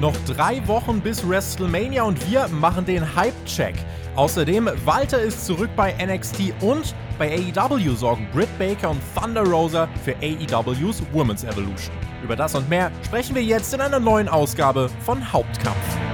Noch drei Wochen bis WrestleMania und wir machen den Hype-Check. Außerdem, Walter ist zurück bei NXT und bei AEW sorgen Britt Baker und Thunder Rosa für AEWs Women's Evolution. Über das und mehr sprechen wir jetzt in einer neuen Ausgabe von Hauptkampf.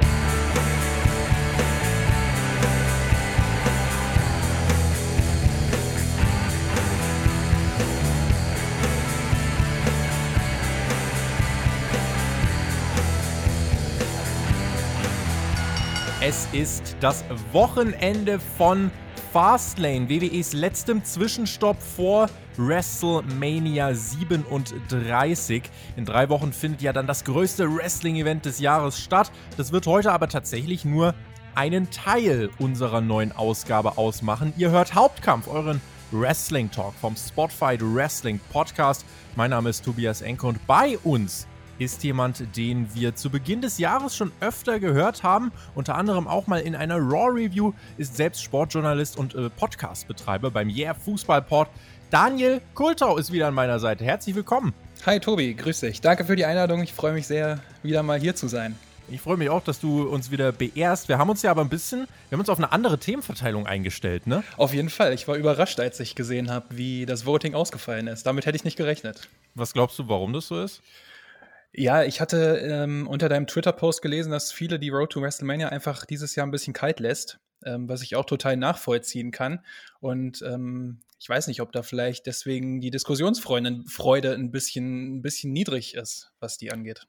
Es ist das Wochenende von Fastlane, WWEs letztem Zwischenstopp vor WrestleMania 37. In drei Wochen findet ja dann das größte Wrestling-Event des Jahres statt. Das wird heute aber tatsächlich nur einen Teil unserer neuen Ausgabe ausmachen. Ihr hört Hauptkampf, euren Wrestling Talk vom Spotfight Wrestling Podcast. Mein Name ist Tobias Enke und bei uns ist jemand, den wir zu Beginn des Jahres schon öfter gehört haben, unter anderem auch mal in einer Raw Review, ist selbst Sportjournalist und äh, Podcastbetreiber beim Yeah Fußball Port. Daniel Kultau ist wieder an meiner Seite. Herzlich willkommen. Hi Tobi, grüß dich. Danke für die Einladung. Ich freue mich sehr, wieder mal hier zu sein. Ich freue mich auch, dass du uns wieder beehrst. Wir haben uns ja aber ein bisschen, wir haben uns auf eine andere Themenverteilung eingestellt, ne? Auf jeden Fall. Ich war überrascht, als ich gesehen habe, wie das Voting ausgefallen ist. Damit hätte ich nicht gerechnet. Was glaubst du, warum das so ist? Ja, ich hatte ähm, unter deinem Twitter-Post gelesen, dass viele die Road to WrestleMania einfach dieses Jahr ein bisschen kalt lässt, ähm, was ich auch total nachvollziehen kann. Und ähm, ich weiß nicht, ob da vielleicht deswegen die Diskussionsfreude ein bisschen, ein bisschen niedrig ist, was die angeht.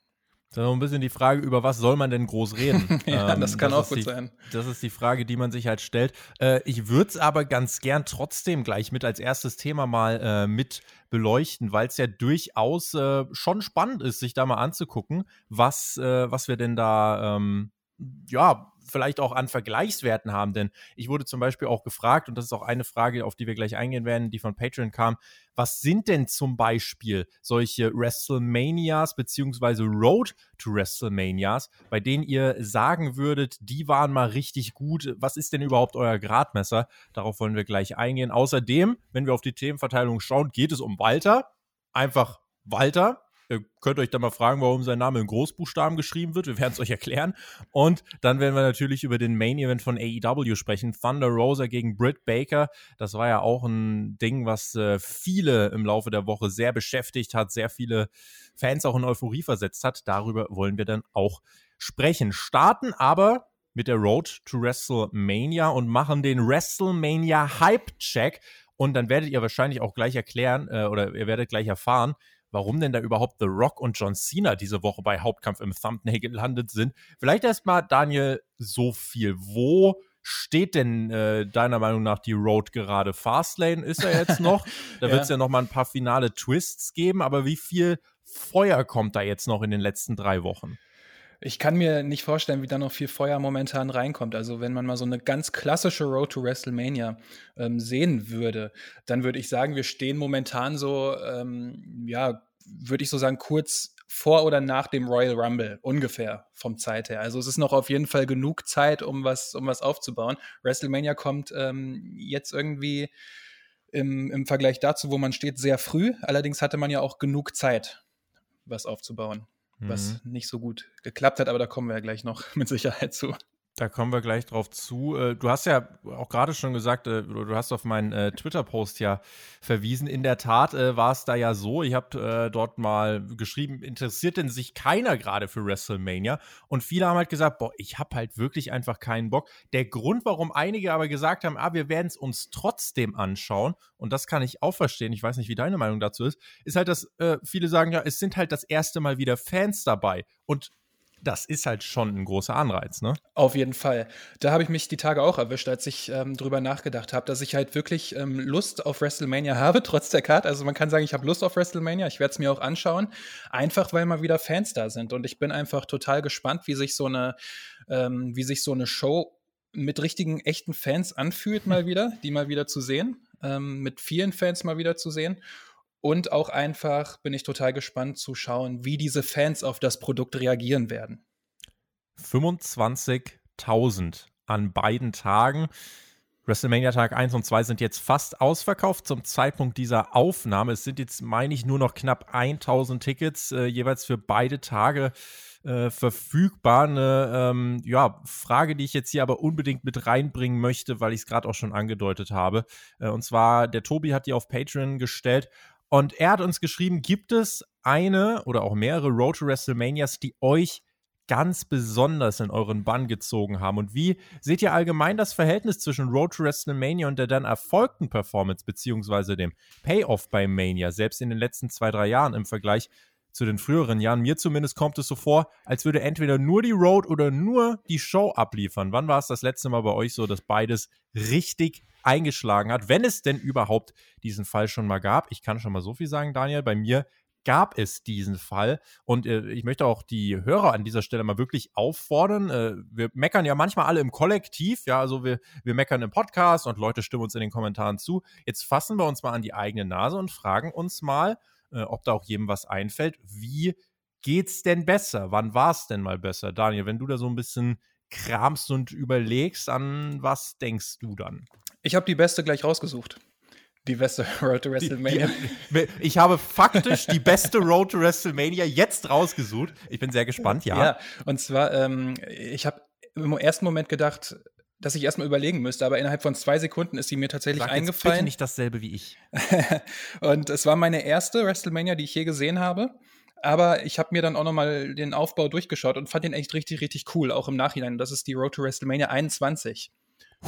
Das ist noch ein bisschen die Frage, über was soll man denn groß reden? ja, ähm, das kann das auch gut die, sein. Das ist die Frage, die man sich halt stellt. Äh, ich würde es aber ganz gern trotzdem gleich mit als erstes Thema mal äh, mit beleuchten, weil es ja durchaus äh, schon spannend ist, sich da mal anzugucken, was, äh, was wir denn da ähm, ja, vielleicht auch an Vergleichswerten haben. Denn ich wurde zum Beispiel auch gefragt, und das ist auch eine Frage, auf die wir gleich eingehen werden, die von Patreon kam, was sind denn zum Beispiel solche WrestleManias beziehungsweise Road to WrestleManias, bei denen ihr sagen würdet, die waren mal richtig gut. Was ist denn überhaupt euer Gradmesser? Darauf wollen wir gleich eingehen. Außerdem, wenn wir auf die Themenverteilung schauen, geht es um Walter. Einfach Walter. Ihr könnt euch da mal fragen, warum sein Name in Großbuchstaben geschrieben wird. Wir werden es euch erklären. Und dann werden wir natürlich über den Main Event von AEW sprechen. Thunder Rosa gegen Britt Baker. Das war ja auch ein Ding, was äh, viele im Laufe der Woche sehr beschäftigt hat, sehr viele Fans auch in Euphorie versetzt hat. Darüber wollen wir dann auch sprechen. Starten aber mit der Road to WrestleMania und machen den WrestleMania Hype Check. Und dann werdet ihr wahrscheinlich auch gleich erklären äh, oder ihr werdet gleich erfahren, warum denn da überhaupt The Rock und John Cena diese Woche bei Hauptkampf im Thumbnail gelandet sind. Vielleicht erstmal, Daniel, so viel. Wo steht denn äh, deiner Meinung nach die Road gerade? Fastlane ist er jetzt noch. Da wird es ja. ja noch mal ein paar finale Twists geben. Aber wie viel Feuer kommt da jetzt noch in den letzten drei Wochen? Ich kann mir nicht vorstellen, wie da noch viel Feuer momentan reinkommt. Also wenn man mal so eine ganz klassische Road to WrestleMania ähm, sehen würde, dann würde ich sagen, wir stehen momentan so, ähm, ja, würde ich so sagen, kurz vor oder nach dem Royal Rumble, ungefähr vom Zeit her. Also es ist noch auf jeden Fall genug Zeit, um was, um was aufzubauen. WrestleMania kommt ähm, jetzt irgendwie im, im Vergleich dazu, wo man steht, sehr früh. Allerdings hatte man ja auch genug Zeit, was aufzubauen was mhm. nicht so gut geklappt hat, aber da kommen wir ja gleich noch mit Sicherheit zu. Da kommen wir gleich drauf zu. Äh, du hast ja auch gerade schon gesagt, äh, du hast auf meinen äh, Twitter-Post ja verwiesen. In der Tat war es da ja so, ich habe dort mal geschrieben, interessiert denn sich keiner gerade für WrestleMania? Und viele haben halt gesagt, boah, ich habe halt wirklich einfach keinen Bock. Der Grund, warum einige aber gesagt haben, ah, wir werden es uns trotzdem anschauen, und das kann ich auch verstehen, ich weiß nicht, wie deine Meinung dazu ist, ist halt, dass viele sagen, ja, es sind halt das erste Mal wieder Fans dabei. Und das ist halt schon ein großer Anreiz, ne? Auf jeden Fall. Da habe ich mich die Tage auch erwischt, als ich ähm, drüber nachgedacht habe, dass ich halt wirklich ähm, Lust auf WrestleMania habe, trotz der Karte. Also man kann sagen, ich habe Lust auf WrestleMania. Ich werde es mir auch anschauen, einfach weil mal wieder Fans da sind. Und ich bin einfach total gespannt, wie sich so eine, ähm, wie sich so eine Show mit richtigen, echten Fans anfühlt, mal wieder, die mal wieder zu sehen, ähm, mit vielen Fans mal wieder zu sehen. Und auch einfach bin ich total gespannt zu schauen, wie diese Fans auf das Produkt reagieren werden. 25.000 an beiden Tagen. WrestleMania Tag 1 und 2 sind jetzt fast ausverkauft zum Zeitpunkt dieser Aufnahme. Es sind jetzt, meine ich, nur noch knapp 1000 Tickets äh, jeweils für beide Tage äh, verfügbar. Eine ähm, ja, Frage, die ich jetzt hier aber unbedingt mit reinbringen möchte, weil ich es gerade auch schon angedeutet habe. Äh, und zwar, der Tobi hat die auf Patreon gestellt und er hat uns geschrieben, gibt es eine oder auch mehrere Road to WrestleManias, die euch ganz besonders in euren Bann gezogen haben? Und wie seht ihr allgemein das Verhältnis zwischen Road to WrestleMania und der dann erfolgten Performance, beziehungsweise dem Payoff bei Mania, selbst in den letzten zwei, drei Jahren im Vergleich zu den früheren Jahren. Mir zumindest kommt es so vor, als würde entweder nur die Road oder nur die Show abliefern. Wann war es das letzte Mal bei euch so, dass beides richtig eingeschlagen hat, wenn es denn überhaupt diesen Fall schon mal gab? Ich kann schon mal so viel sagen, Daniel. Bei mir gab es diesen Fall. Und äh, ich möchte auch die Hörer an dieser Stelle mal wirklich auffordern. Äh, wir meckern ja manchmal alle im Kollektiv, ja, also wir, wir meckern im Podcast und Leute stimmen uns in den Kommentaren zu. Jetzt fassen wir uns mal an die eigene Nase und fragen uns mal, äh, ob da auch jedem was einfällt. Wie geht's denn besser? Wann war es denn mal besser? Daniel, wenn du da so ein bisschen kramst und überlegst, an was denkst du dann? Ich habe die beste gleich rausgesucht. Die beste Road to WrestleMania. Die, die, ich habe faktisch die beste Road to WrestleMania jetzt rausgesucht. Ich bin sehr gespannt, ja. Ja, und zwar, ähm, ich habe im ersten Moment gedacht, dass ich erstmal überlegen müsste, aber innerhalb von zwei Sekunden ist sie mir tatsächlich Sag eingefallen. Bitte nicht dasselbe wie ich. und es war meine erste WrestleMania, die ich je gesehen habe. Aber ich habe mir dann auch nochmal den Aufbau durchgeschaut und fand den echt richtig, richtig cool, auch im Nachhinein. Das ist die Road to WrestleMania 21.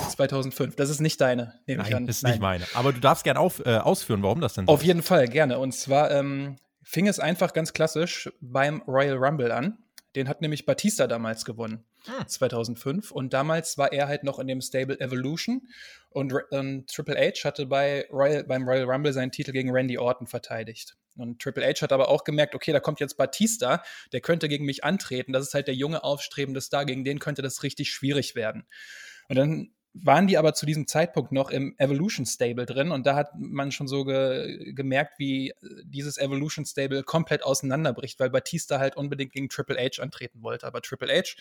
2005. Das ist nicht deine, nehme Nein, ich an. Das ist Nein. nicht meine. Aber du darfst gerne äh, ausführen, warum das denn so Auf jeden Fall, gerne. Und zwar ähm, fing es einfach ganz klassisch beim Royal Rumble an. Den hat nämlich Batista damals gewonnen, hm. 2005. Und damals war er halt noch in dem Stable Evolution. Und, und Triple H hatte bei Royal, beim Royal Rumble seinen Titel gegen Randy Orton verteidigt. Und Triple H hat aber auch gemerkt, okay, da kommt jetzt Batista, der könnte gegen mich antreten. Das ist halt der junge aufstrebende Star, gegen den könnte das richtig schwierig werden. Und dann waren die aber zu diesem Zeitpunkt noch im Evolution Stable drin und da hat man schon so ge gemerkt, wie dieses Evolution Stable komplett auseinanderbricht, weil Batista halt unbedingt gegen Triple H antreten wollte. Aber Triple H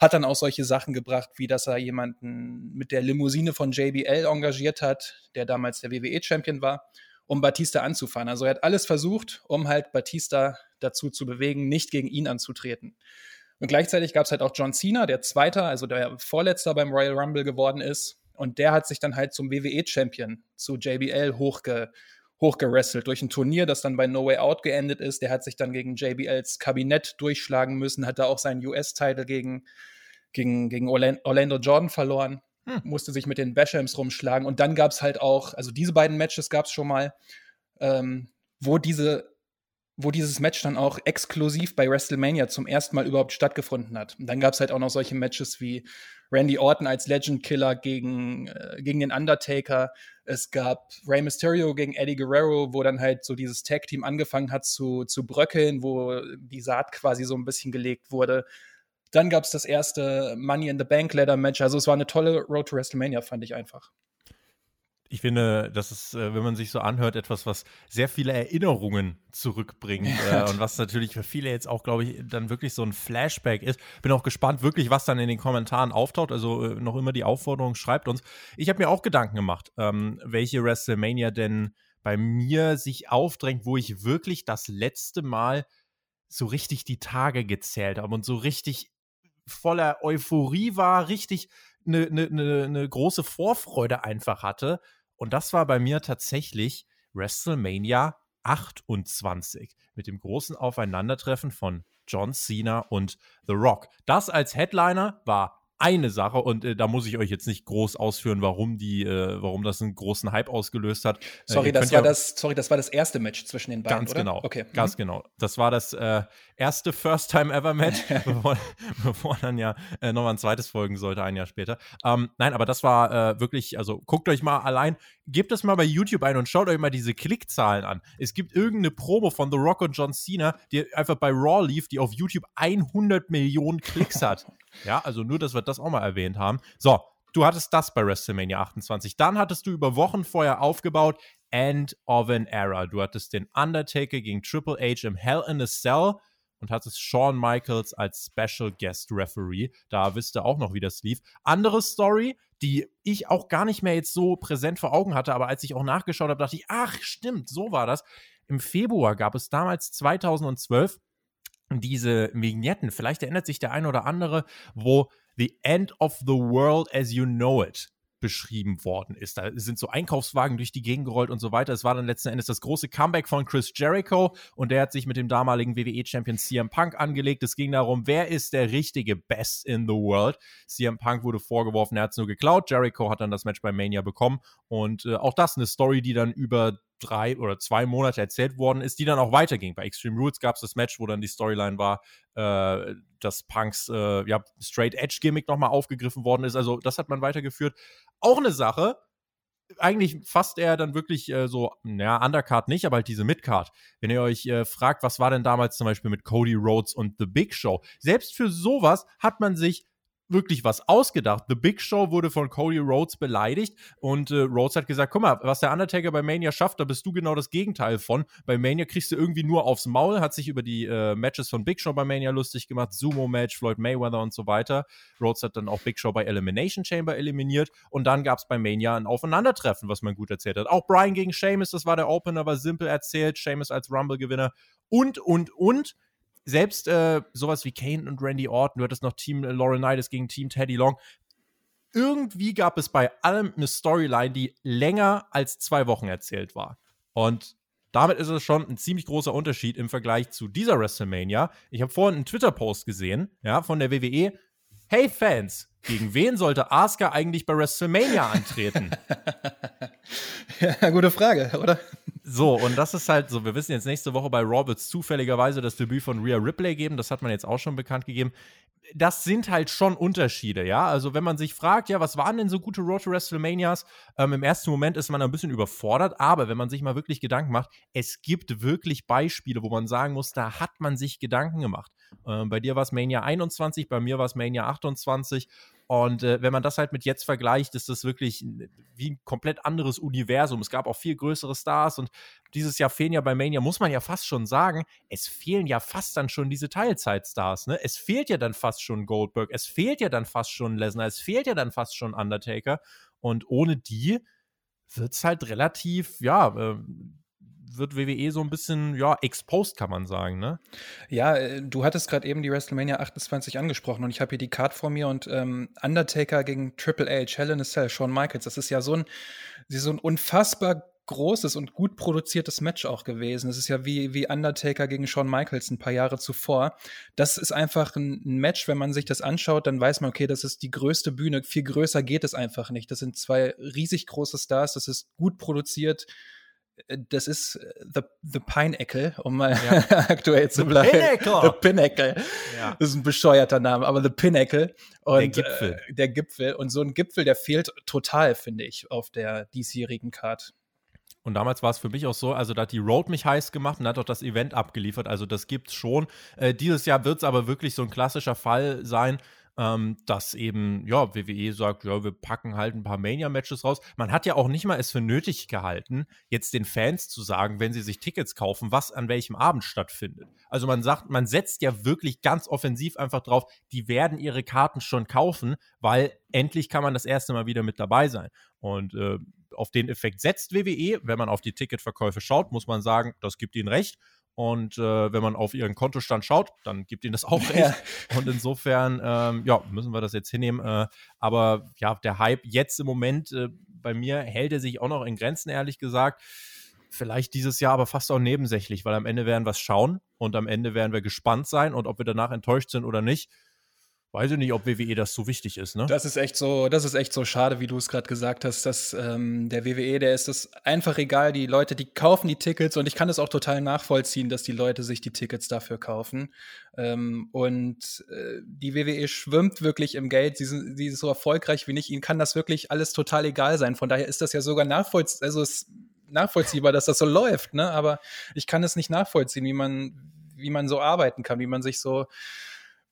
hat dann auch solche Sachen gebracht, wie dass er jemanden mit der Limousine von JBL engagiert hat, der damals der WWE-Champion war, um Batista anzufahren. Also er hat alles versucht, um halt Batista dazu zu bewegen, nicht gegen ihn anzutreten. Und gleichzeitig gab es halt auch John Cena, der Zweiter, also der Vorletzter beim Royal Rumble geworden ist. Und der hat sich dann halt zum WWE-Champion, zu JBL, hochge hochgerestelt durch ein Turnier, das dann bei No Way Out geendet ist. Der hat sich dann gegen JBLs Kabinett durchschlagen müssen, hat da auch seinen US-Titel gegen, gegen, gegen Orlando Jordan verloren, hm. musste sich mit den Bashams rumschlagen. Und dann gab es halt auch, also diese beiden Matches gab es schon mal, ähm, wo diese wo dieses Match dann auch exklusiv bei WrestleMania zum ersten Mal überhaupt stattgefunden hat. Und dann gab es halt auch noch solche Matches wie Randy Orton als Legend Killer gegen, äh, gegen den Undertaker. Es gab Rey Mysterio gegen Eddie Guerrero, wo dann halt so dieses Tag-Team angefangen hat zu, zu bröckeln, wo die Saat quasi so ein bisschen gelegt wurde. Dann gab es das erste Money in the Bank Ladder Match. Also es war eine tolle Road to WrestleMania, fand ich einfach. Ich finde, das ist, äh, wenn man sich so anhört, etwas, was sehr viele Erinnerungen zurückbringt äh, und was natürlich für viele jetzt auch, glaube ich, dann wirklich so ein Flashback ist. Bin auch gespannt, wirklich, was dann in den Kommentaren auftaucht. Also äh, noch immer die Aufforderung, schreibt uns. Ich habe mir auch Gedanken gemacht, ähm, welche WrestleMania denn bei mir sich aufdrängt, wo ich wirklich das letzte Mal so richtig die Tage gezählt habe und so richtig voller Euphorie war, richtig eine, eine, eine, eine große Vorfreude einfach hatte. Und das war bei mir tatsächlich WrestleMania 28 mit dem großen Aufeinandertreffen von John Cena und The Rock. Das als Headliner war eine Sache und äh, da muss ich euch jetzt nicht groß ausführen, warum die, äh, warum das einen großen Hype ausgelöst hat. Äh, sorry, das war ja das, sorry, das war das erste Match zwischen den beiden. Ganz oder? genau. Okay. Ganz mhm. genau. Das war das äh, erste First Time Ever Match, bevor, bevor, dann ja äh, nochmal ein zweites folgen sollte, ein Jahr später. Ähm, nein, aber das war äh, wirklich, also guckt euch mal allein, gebt es mal bei YouTube ein und schaut euch mal diese Klickzahlen an. Es gibt irgendeine Promo von The Rock und John Cena, die einfach bei Raw lief, die auf YouTube 100 Millionen Klicks hat. Ja, also nur, dass wir das auch mal erwähnt haben. So, du hattest das bei WrestleMania 28. Dann hattest du über Wochen vorher aufgebaut End of an Era. Du hattest den Undertaker gegen Triple H im Hell in a Cell und hattest Shawn Michaels als Special Guest Referee. Da wisst ihr auch noch, wie das lief. Andere Story, die ich auch gar nicht mehr jetzt so präsent vor Augen hatte, aber als ich auch nachgeschaut habe, dachte ich, ach stimmt, so war das. Im Februar gab es damals 2012 diese Vignetten, vielleicht erinnert sich der eine oder andere, wo The End of the World as You Know It beschrieben worden ist. Da sind so Einkaufswagen durch die Gegend gerollt und so weiter. Es war dann letzten Endes das große Comeback von Chris Jericho und der hat sich mit dem damaligen WWE-Champion CM Punk angelegt. Es ging darum, wer ist der richtige Best in the World. CM Punk wurde vorgeworfen, er hat es nur geklaut. Jericho hat dann das Match bei Mania bekommen und äh, auch das eine Story, die dann über drei oder zwei Monate erzählt worden ist, die dann auch weiterging. Bei Extreme Rules gab es das Match, wo dann die Storyline war, äh, dass Punks äh, ja, Straight Edge Gimmick nochmal aufgegriffen worden ist. Also das hat man weitergeführt. Auch eine Sache, eigentlich fast eher dann wirklich äh, so, naja, Undercard nicht, aber halt diese Midcard. Wenn ihr euch äh, fragt, was war denn damals zum Beispiel mit Cody Rhodes und The Big Show? Selbst für sowas hat man sich wirklich was ausgedacht. The Big Show wurde von Cody Rhodes beleidigt und äh, Rhodes hat gesagt, guck mal, was der Undertaker bei Mania schafft, da bist du genau das Gegenteil von. Bei Mania kriegst du irgendwie nur aufs Maul, hat sich über die äh, Matches von Big Show bei Mania lustig gemacht, Sumo-Match, Floyd Mayweather und so weiter. Rhodes hat dann auch Big Show bei Elimination Chamber eliminiert und dann gab es bei Mania ein Aufeinandertreffen, was man gut erzählt hat. Auch Brian gegen Sheamus, das war der Opener, war simpel erzählt, Sheamus als Rumble-Gewinner und, und, und selbst äh, sowas wie Kane und Randy Orton, du hattest noch Team äh, Laurinaitis gegen Team Teddy Long. Irgendwie gab es bei allem eine Storyline, die länger als zwei Wochen erzählt war. Und damit ist es schon ein ziemlich großer Unterschied im Vergleich zu dieser WrestleMania. Ich habe vorhin einen Twitter-Post gesehen, ja, von der WWE. Hey Fans, gegen wen sollte Asuka eigentlich bei WrestleMania antreten? ja, gute Frage, oder? So, und das ist halt so, wir wissen jetzt nächste Woche bei wird zufälligerweise das Debüt von Rhea Ripley geben, das hat man jetzt auch schon bekannt gegeben. Das sind halt schon Unterschiede, ja. Also, wenn man sich fragt, ja, was waren denn so gute Road to WrestleManias? Ähm, Im ersten Moment ist man ein bisschen überfordert, aber wenn man sich mal wirklich Gedanken macht, es gibt wirklich Beispiele, wo man sagen muss, da hat man sich Gedanken gemacht. Ähm, bei dir war es Mania 21, bei mir war es Mania 28 und äh, wenn man das halt mit jetzt vergleicht, ist das wirklich wie ein komplett anderes Universum. Es gab auch viel größere Stars und dieses Jahr fehlen ja bei Mania, muss man ja fast schon sagen, es fehlen ja fast dann schon diese Teilzeitstars. Ne? Es fehlt ja dann fast schon Goldberg, es fehlt ja dann fast schon Lesnar, es fehlt ja dann fast schon Undertaker. Und ohne die wird es halt relativ, ja, äh, wird WWE so ein bisschen, ja, exposed, kann man sagen, ne? Ja, äh, du hattest gerade eben die WrestleMania 28 angesprochen und ich habe hier die Card vor mir und ähm, Undertaker gegen Triple H, Hell in a Cell, Shawn Michaels, das ist ja so ein, so ein unfassbar großes und gut produziertes Match auch gewesen. Es ist ja wie, wie Undertaker gegen Shawn Michaels ein paar Jahre zuvor. Das ist einfach ein, ein, Match, wenn man sich das anschaut, dann weiß man, okay, das ist die größte Bühne. Viel größer geht es einfach nicht. Das sind zwei riesig große Stars, das ist gut produziert. Äh, das ist äh, The, the Pineapple, um mal ja. aktuell zu bleiben. Pinnacle. The Pinnacle. Ja. Das ist ein bescheuerter Name, aber The Pinnacle. Und, der Gipfel. Äh, der Gipfel. Und so ein Gipfel, der fehlt total, finde ich, auf der diesjährigen Card. Und damals war es für mich auch so, also da hat die Road mich heiß gemacht und hat auch das Event abgeliefert. Also das gibt's schon. Äh, dieses Jahr wird es aber wirklich so ein klassischer Fall sein, ähm, dass eben, ja, WWE sagt, ja, wir packen halt ein paar Mania-Matches raus. Man hat ja auch nicht mal es für nötig gehalten, jetzt den Fans zu sagen, wenn sie sich Tickets kaufen, was an welchem Abend stattfindet. Also man sagt, man setzt ja wirklich ganz offensiv einfach drauf, die werden ihre Karten schon kaufen, weil endlich kann man das erste Mal wieder mit dabei sein. Und äh, auf den Effekt setzt WWE. Wenn man auf die Ticketverkäufe schaut, muss man sagen, das gibt ihnen recht. Und äh, wenn man auf ihren Kontostand schaut, dann gibt ihnen das auch recht. Ja. Und insofern, ähm, ja, müssen wir das jetzt hinnehmen. Äh, aber ja, der Hype jetzt im Moment äh, bei mir hält er sich auch noch in Grenzen, ehrlich gesagt. Vielleicht dieses Jahr aber fast auch nebensächlich, weil am Ende werden wir es schauen und am Ende werden wir gespannt sein und ob wir danach enttäuscht sind oder nicht Weiß ich nicht, ob WWE das so wichtig ist, ne? Das ist echt so, das ist echt so schade, wie du es gerade gesagt hast, dass ähm, der WWE, der ist es einfach egal. Die Leute, die kaufen die Tickets und ich kann es auch total nachvollziehen, dass die Leute sich die Tickets dafür kaufen. Ähm, und äh, die WWE schwimmt wirklich im Geld. Sie, sind, sie ist so erfolgreich wie nicht. Ihnen kann das wirklich alles total egal sein. Von daher ist das ja sogar nachvollziehbar, also ist nachvollziehbar, dass das so läuft, ne? Aber ich kann es nicht nachvollziehen, wie man, wie man so arbeiten kann, wie man sich so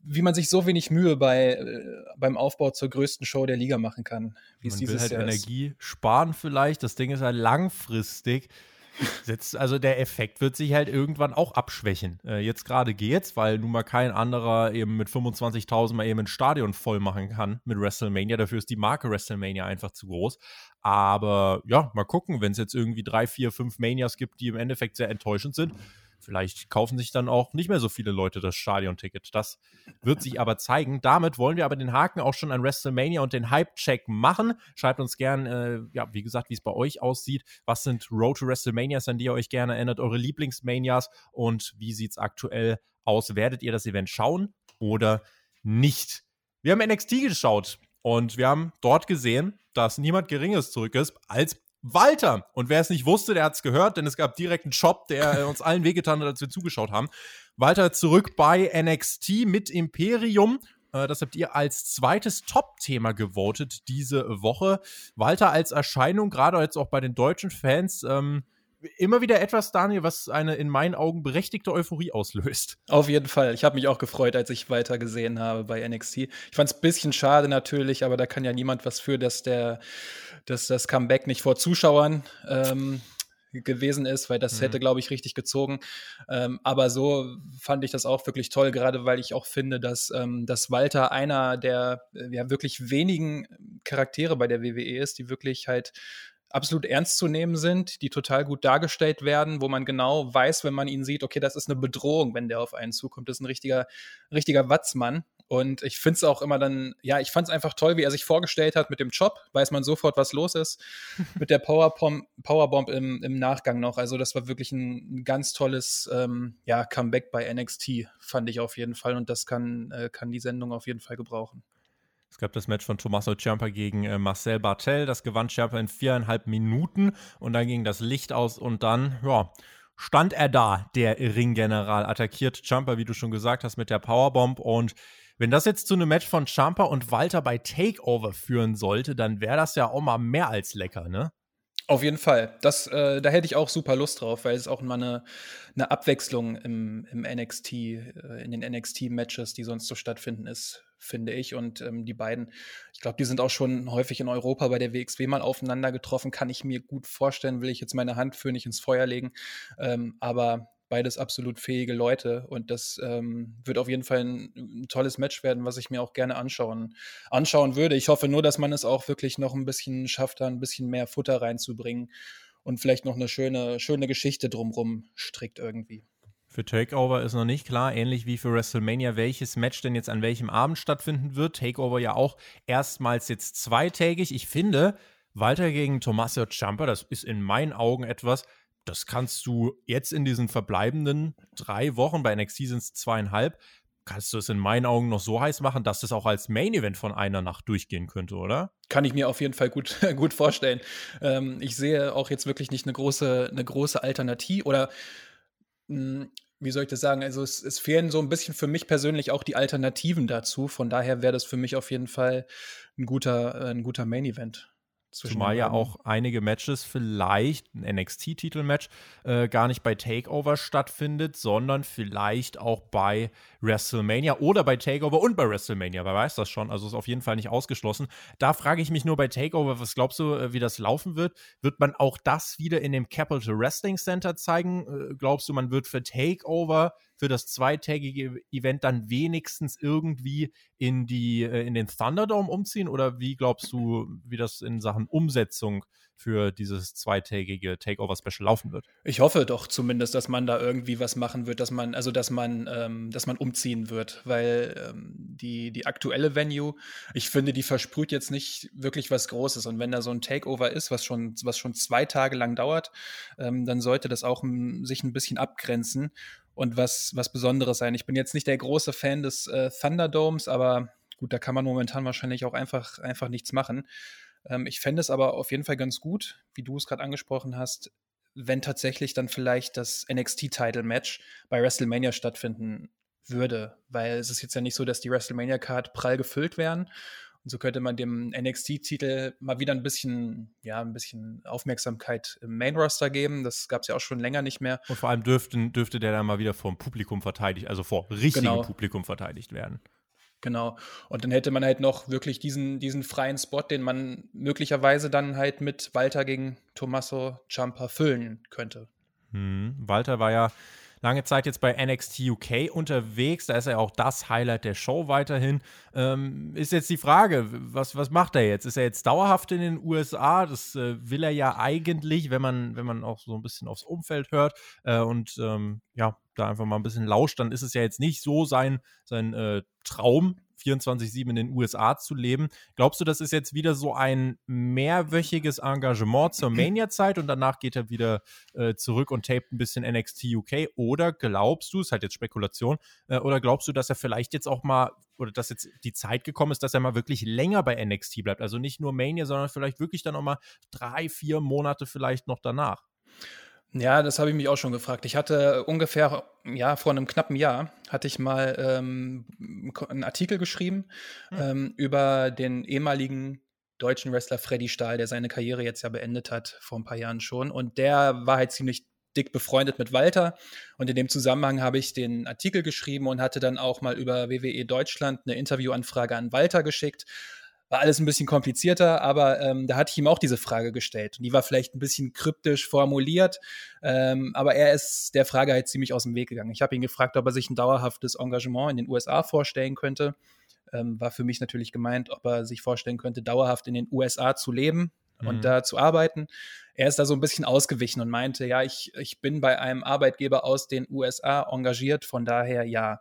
wie man sich so wenig Mühe bei, äh, beim Aufbau zur größten Show der Liga machen kann, wie es dieses will halt Jahr Energie ist. sparen vielleicht. Das Ding ist halt langfristig. Jetzt, also der Effekt wird sich halt irgendwann auch abschwächen. Äh, jetzt gerade geht's, weil nun mal kein anderer eben mit 25.000 mal eben ein Stadion voll machen kann mit WrestleMania. Dafür ist die Marke WrestleMania einfach zu groß. Aber ja, mal gucken, wenn es jetzt irgendwie drei, vier, fünf Manias gibt, die im Endeffekt sehr enttäuschend sind Vielleicht kaufen sich dann auch nicht mehr so viele Leute das Stadionticket. Das wird sich aber zeigen. Damit wollen wir aber den Haken auch schon an WrestleMania und den Hype-Check machen. Schreibt uns gern, äh, ja, wie gesagt, wie es bei euch aussieht. Was sind Road to WrestleManias, an die ihr euch gerne erinnert? Eure Lieblingsmanias und wie sieht es aktuell aus? Werdet ihr das Event schauen oder nicht? Wir haben NXT geschaut und wir haben dort gesehen, dass niemand Geringes zurück ist als Walter. Und wer es nicht wusste, der hat es gehört, denn es gab direkt einen Shop, der äh, uns allen wehgetan hat, als wir zugeschaut haben. Walter zurück bei NXT mit Imperium. Äh, das habt ihr als zweites Top-Thema gewotet diese Woche. Walter als Erscheinung, gerade jetzt auch bei den deutschen Fans, ähm, immer wieder etwas, Daniel, was eine in meinen Augen berechtigte Euphorie auslöst. Auf jeden Fall. Ich habe mich auch gefreut, als ich weiter gesehen habe bei NXT. Ich fand es ein bisschen schade natürlich, aber da kann ja niemand was für, dass der, dass das Comeback nicht vor Zuschauern ähm, gewesen ist, weil das mhm. hätte, glaube ich, richtig gezogen. Ähm, aber so fand ich das auch wirklich toll, gerade weil ich auch finde, dass, ähm, dass Walter einer der äh, ja, wirklich wenigen Charaktere bei der WWE ist, die wirklich halt absolut ernst zu nehmen sind, die total gut dargestellt werden, wo man genau weiß, wenn man ihn sieht, okay, das ist eine Bedrohung, wenn der auf einen zukommt. Das ist ein richtiger, richtiger Watzmann. Und ich finde es auch immer dann, ja, ich fand es einfach toll, wie er sich vorgestellt hat mit dem Job, weiß man sofort, was los ist. mit der Powerbomb, Powerbomb im, im Nachgang noch. Also, das war wirklich ein, ganz tolles ähm, ja, Comeback bei NXT, fand ich auf jeden Fall. Und das kann, äh, kann die Sendung auf jeden Fall gebrauchen. Es gab das Match von Tommaso Ciampa gegen äh, Marcel Bartel. Das gewann Ciampa in viereinhalb Minuten und dann ging das Licht aus und dann, ja, stand er da, der Ringgeneral, attackiert Ciampa, wie du schon gesagt hast, mit der Powerbomb und wenn das jetzt zu einem Match von Ciampa und Walter bei Takeover führen sollte, dann wäre das ja auch mal mehr als lecker, ne? Auf jeden Fall. Das, äh, da hätte ich auch super Lust drauf, weil es auch mal eine, eine Abwechslung im, im NXT, äh, in den NXT-Matches, die sonst so stattfinden, ist, finde ich. Und ähm, die beiden, ich glaube, die sind auch schon häufig in Europa bei der WXW mal aufeinander getroffen. Kann ich mir gut vorstellen, will ich jetzt meine Hand für nicht ins Feuer legen. Ähm, aber beides absolut fähige Leute und das ähm, wird auf jeden Fall ein, ein, tolles Match werden, was ich mir auch gerne anschauen, anschauen würde. Ich hoffe nur, dass man es auch wirklich noch ein bisschen schafft, da ein bisschen mehr Futter reinzubringen und vielleicht noch eine schöne, schöne Geschichte drumrum strickt irgendwie. Für Takeover ist noch nicht klar, ähnlich wie für WrestleMania, welches Match denn jetzt an welchem Abend stattfinden wird. Takeover ja auch erstmals jetzt zweitägig. Ich finde, Walter gegen Tommaso Ciampa, das ist in meinen Augen etwas, das kannst du jetzt in diesen verbleibenden drei Wochen, bei NXT es zweieinhalb, kannst du es in meinen Augen noch so heiß machen, dass das auch als Main Event von einer Nacht durchgehen könnte, oder? Kann ich mir auf jeden Fall gut, gut vorstellen. Ähm, ich sehe auch jetzt wirklich nicht eine große, eine große Alternative oder hm, wie soll ich das sagen? Also es, es, fehlen so ein bisschen für mich persönlich auch die Alternativen dazu. Von daher wäre das für mich auf jeden Fall ein guter, äh, ein guter Main Event. Zumal ja auch einige Matches vielleicht, ein NXT-Titelmatch, äh, gar nicht bei Takeover stattfindet, sondern vielleicht auch bei WrestleMania oder bei Takeover und bei WrestleMania. Wer weiß das schon? Also ist auf jeden Fall nicht ausgeschlossen. Da frage ich mich nur bei Takeover, was glaubst du, äh, wie das laufen wird? Wird man auch das wieder in dem Capital Wrestling Center zeigen? Äh, glaubst du, man wird für Takeover für das zweitägige Event dann wenigstens irgendwie in die äh, in den Thunderdome umziehen oder wie glaubst du, wie das in Sachen Umsetzung für dieses zweitägige Takeover-Special laufen wird. Ich hoffe doch zumindest, dass man da irgendwie was machen wird, dass man, also dass man, ähm, dass man umziehen wird, weil ähm, die, die aktuelle Venue, ich finde, die versprüht jetzt nicht wirklich was Großes. Und wenn da so ein Takeover ist, was schon, was schon zwei Tage lang dauert, ähm, dann sollte das auch m, sich ein bisschen abgrenzen und was, was Besonderes sein. Ich bin jetzt nicht der große Fan des äh, Thunderdomes, aber gut, da kann man momentan wahrscheinlich auch einfach, einfach nichts machen. Ähm, ich fände es aber auf jeden Fall ganz gut, wie du es gerade angesprochen hast, wenn tatsächlich dann vielleicht das NXT-Title-Match bei WrestleMania stattfinden würde, weil es ist jetzt ja nicht so, dass die WrestleMania-Card prall gefüllt werden. Und so könnte man dem NXT-Titel mal wieder ein bisschen, ja, ein bisschen Aufmerksamkeit im Main-Roster geben. Das gab es ja auch schon länger nicht mehr. Und vor allem dürften, dürfte der dann mal wieder vom Publikum verteidigt, also vor richtigem genau. Publikum verteidigt werden. Genau. Und dann hätte man halt noch wirklich diesen, diesen freien Spot, den man möglicherweise dann halt mit Walter gegen Tommaso Ciampa füllen könnte. Hm. Walter war ja lange Zeit jetzt bei NXT UK unterwegs. Da ist er auch das Highlight der Show weiterhin. Ähm, ist jetzt die Frage, was, was macht er jetzt? Ist er jetzt dauerhaft in den USA? Das äh, will er ja eigentlich, wenn man, wenn man auch so ein bisschen aufs Umfeld hört äh, und ähm, ja, da einfach mal ein bisschen lauscht, dann ist es ja jetzt nicht so sein, sein äh, Traum, 24-7 in den USA zu leben. Glaubst du, das ist jetzt wieder so ein mehrwöchiges Engagement zur Mania-Zeit und danach geht er wieder äh, zurück und tapet ein bisschen NXT UK? Oder glaubst du, ist halt jetzt Spekulation, äh, oder glaubst du, dass er vielleicht jetzt auch mal, oder dass jetzt die Zeit gekommen ist, dass er mal wirklich länger bei NXT bleibt? Also nicht nur Mania, sondern vielleicht wirklich dann auch mal drei, vier Monate vielleicht noch danach? Ja, das habe ich mich auch schon gefragt. Ich hatte ungefähr, ja, vor einem knappen Jahr hatte ich mal ähm, einen Artikel geschrieben hm. ähm, über den ehemaligen deutschen Wrestler Freddy Stahl, der seine Karriere jetzt ja beendet hat, vor ein paar Jahren schon. Und der war halt ziemlich dick befreundet mit Walter. Und in dem Zusammenhang habe ich den Artikel geschrieben und hatte dann auch mal über WWE Deutschland eine Interviewanfrage an Walter geschickt war alles ein bisschen komplizierter, aber ähm, da hatte ich ihm auch diese Frage gestellt. Und die war vielleicht ein bisschen kryptisch formuliert, ähm, aber er ist der Frage halt ziemlich aus dem Weg gegangen. Ich habe ihn gefragt, ob er sich ein dauerhaftes Engagement in den USA vorstellen könnte. Ähm, war für mich natürlich gemeint, ob er sich vorstellen könnte, dauerhaft in den USA zu leben und mhm. da zu arbeiten. Er ist da so ein bisschen ausgewichen und meinte, ja, ich, ich bin bei einem Arbeitgeber aus den USA engagiert, von daher ja.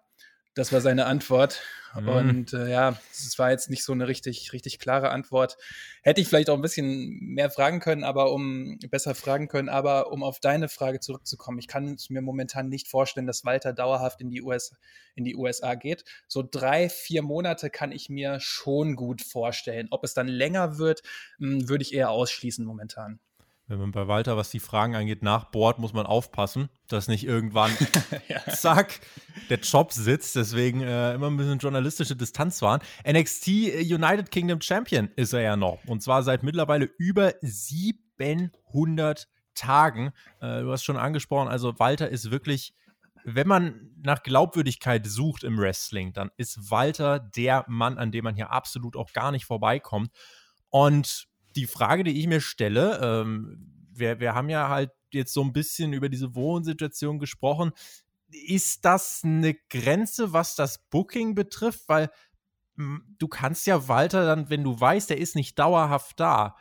Das war seine Antwort. Mhm. Und äh, ja, es war jetzt nicht so eine richtig, richtig klare Antwort. Hätte ich vielleicht auch ein bisschen mehr fragen können, aber um besser fragen können, aber um auf deine Frage zurückzukommen, ich kann es mir momentan nicht vorstellen, dass Walter dauerhaft in die, US, in die USA geht. So drei, vier Monate kann ich mir schon gut vorstellen. Ob es dann länger wird, hm, würde ich eher ausschließen momentan wenn man bei Walter, was die Fragen angeht, nachbohrt, muss man aufpassen, dass nicht irgendwann, ja. zack, der Job sitzt. Deswegen äh, immer ein bisschen journalistische Distanz wahren. NXT United Kingdom Champion ist er ja noch. Und zwar seit mittlerweile über 700 Tagen. Äh, du hast schon angesprochen, also Walter ist wirklich, wenn man nach Glaubwürdigkeit sucht im Wrestling, dann ist Walter der Mann, an dem man hier absolut auch gar nicht vorbeikommt. Und die Frage, die ich mir stelle, ähm, wir, wir haben ja halt jetzt so ein bisschen über diese Wohnsituation gesprochen. Ist das eine Grenze, was das Booking betrifft? Weil hm, du kannst ja Walter dann, wenn du weißt, er ist nicht dauerhaft da,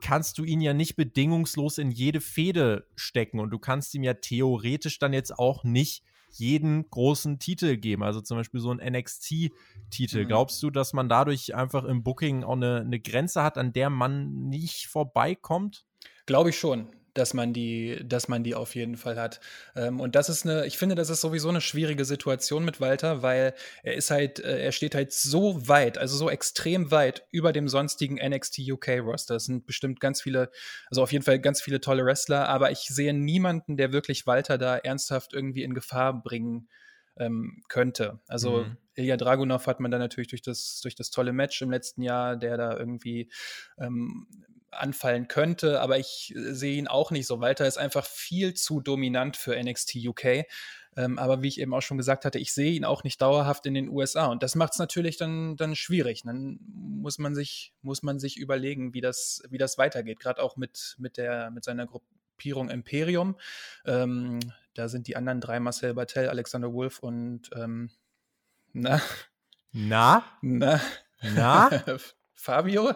kannst du ihn ja nicht bedingungslos in jede Fehde stecken und du kannst ihm ja theoretisch dann jetzt auch nicht jeden großen Titel geben. Also zum Beispiel so ein NXT-Titel. Mhm. Glaubst du, dass man dadurch einfach im Booking auch eine, eine Grenze hat, an der man nicht vorbeikommt? Glaube ich schon dass man die, dass man die auf jeden Fall hat. Ähm, und das ist eine, ich finde, das ist sowieso eine schwierige Situation mit Walter, weil er ist halt, äh, er steht halt so weit, also so extrem weit über dem sonstigen NXT UK Roster. Das sind bestimmt ganz viele, also auf jeden Fall ganz viele tolle Wrestler, aber ich sehe niemanden, der wirklich Walter da ernsthaft irgendwie in Gefahr bringen ähm, könnte. Also mhm. Ilya Dragunov hat man da natürlich durch das, durch das tolle Match im letzten Jahr, der da irgendwie ähm, anfallen könnte, aber ich äh, sehe ihn auch nicht so. Walter ist einfach viel zu dominant für NXT UK. Ähm, aber wie ich eben auch schon gesagt hatte, ich sehe ihn auch nicht dauerhaft in den USA. Und das macht es natürlich dann, dann schwierig. Dann muss man sich, muss man sich überlegen, wie das, wie das weitergeht. Gerade auch mit, mit, der, mit seiner Gruppierung Imperium. Ähm, da sind die anderen drei Marcel Bartel, Alexander Wolf und ähm, na? Na? Na? Na? Fabio?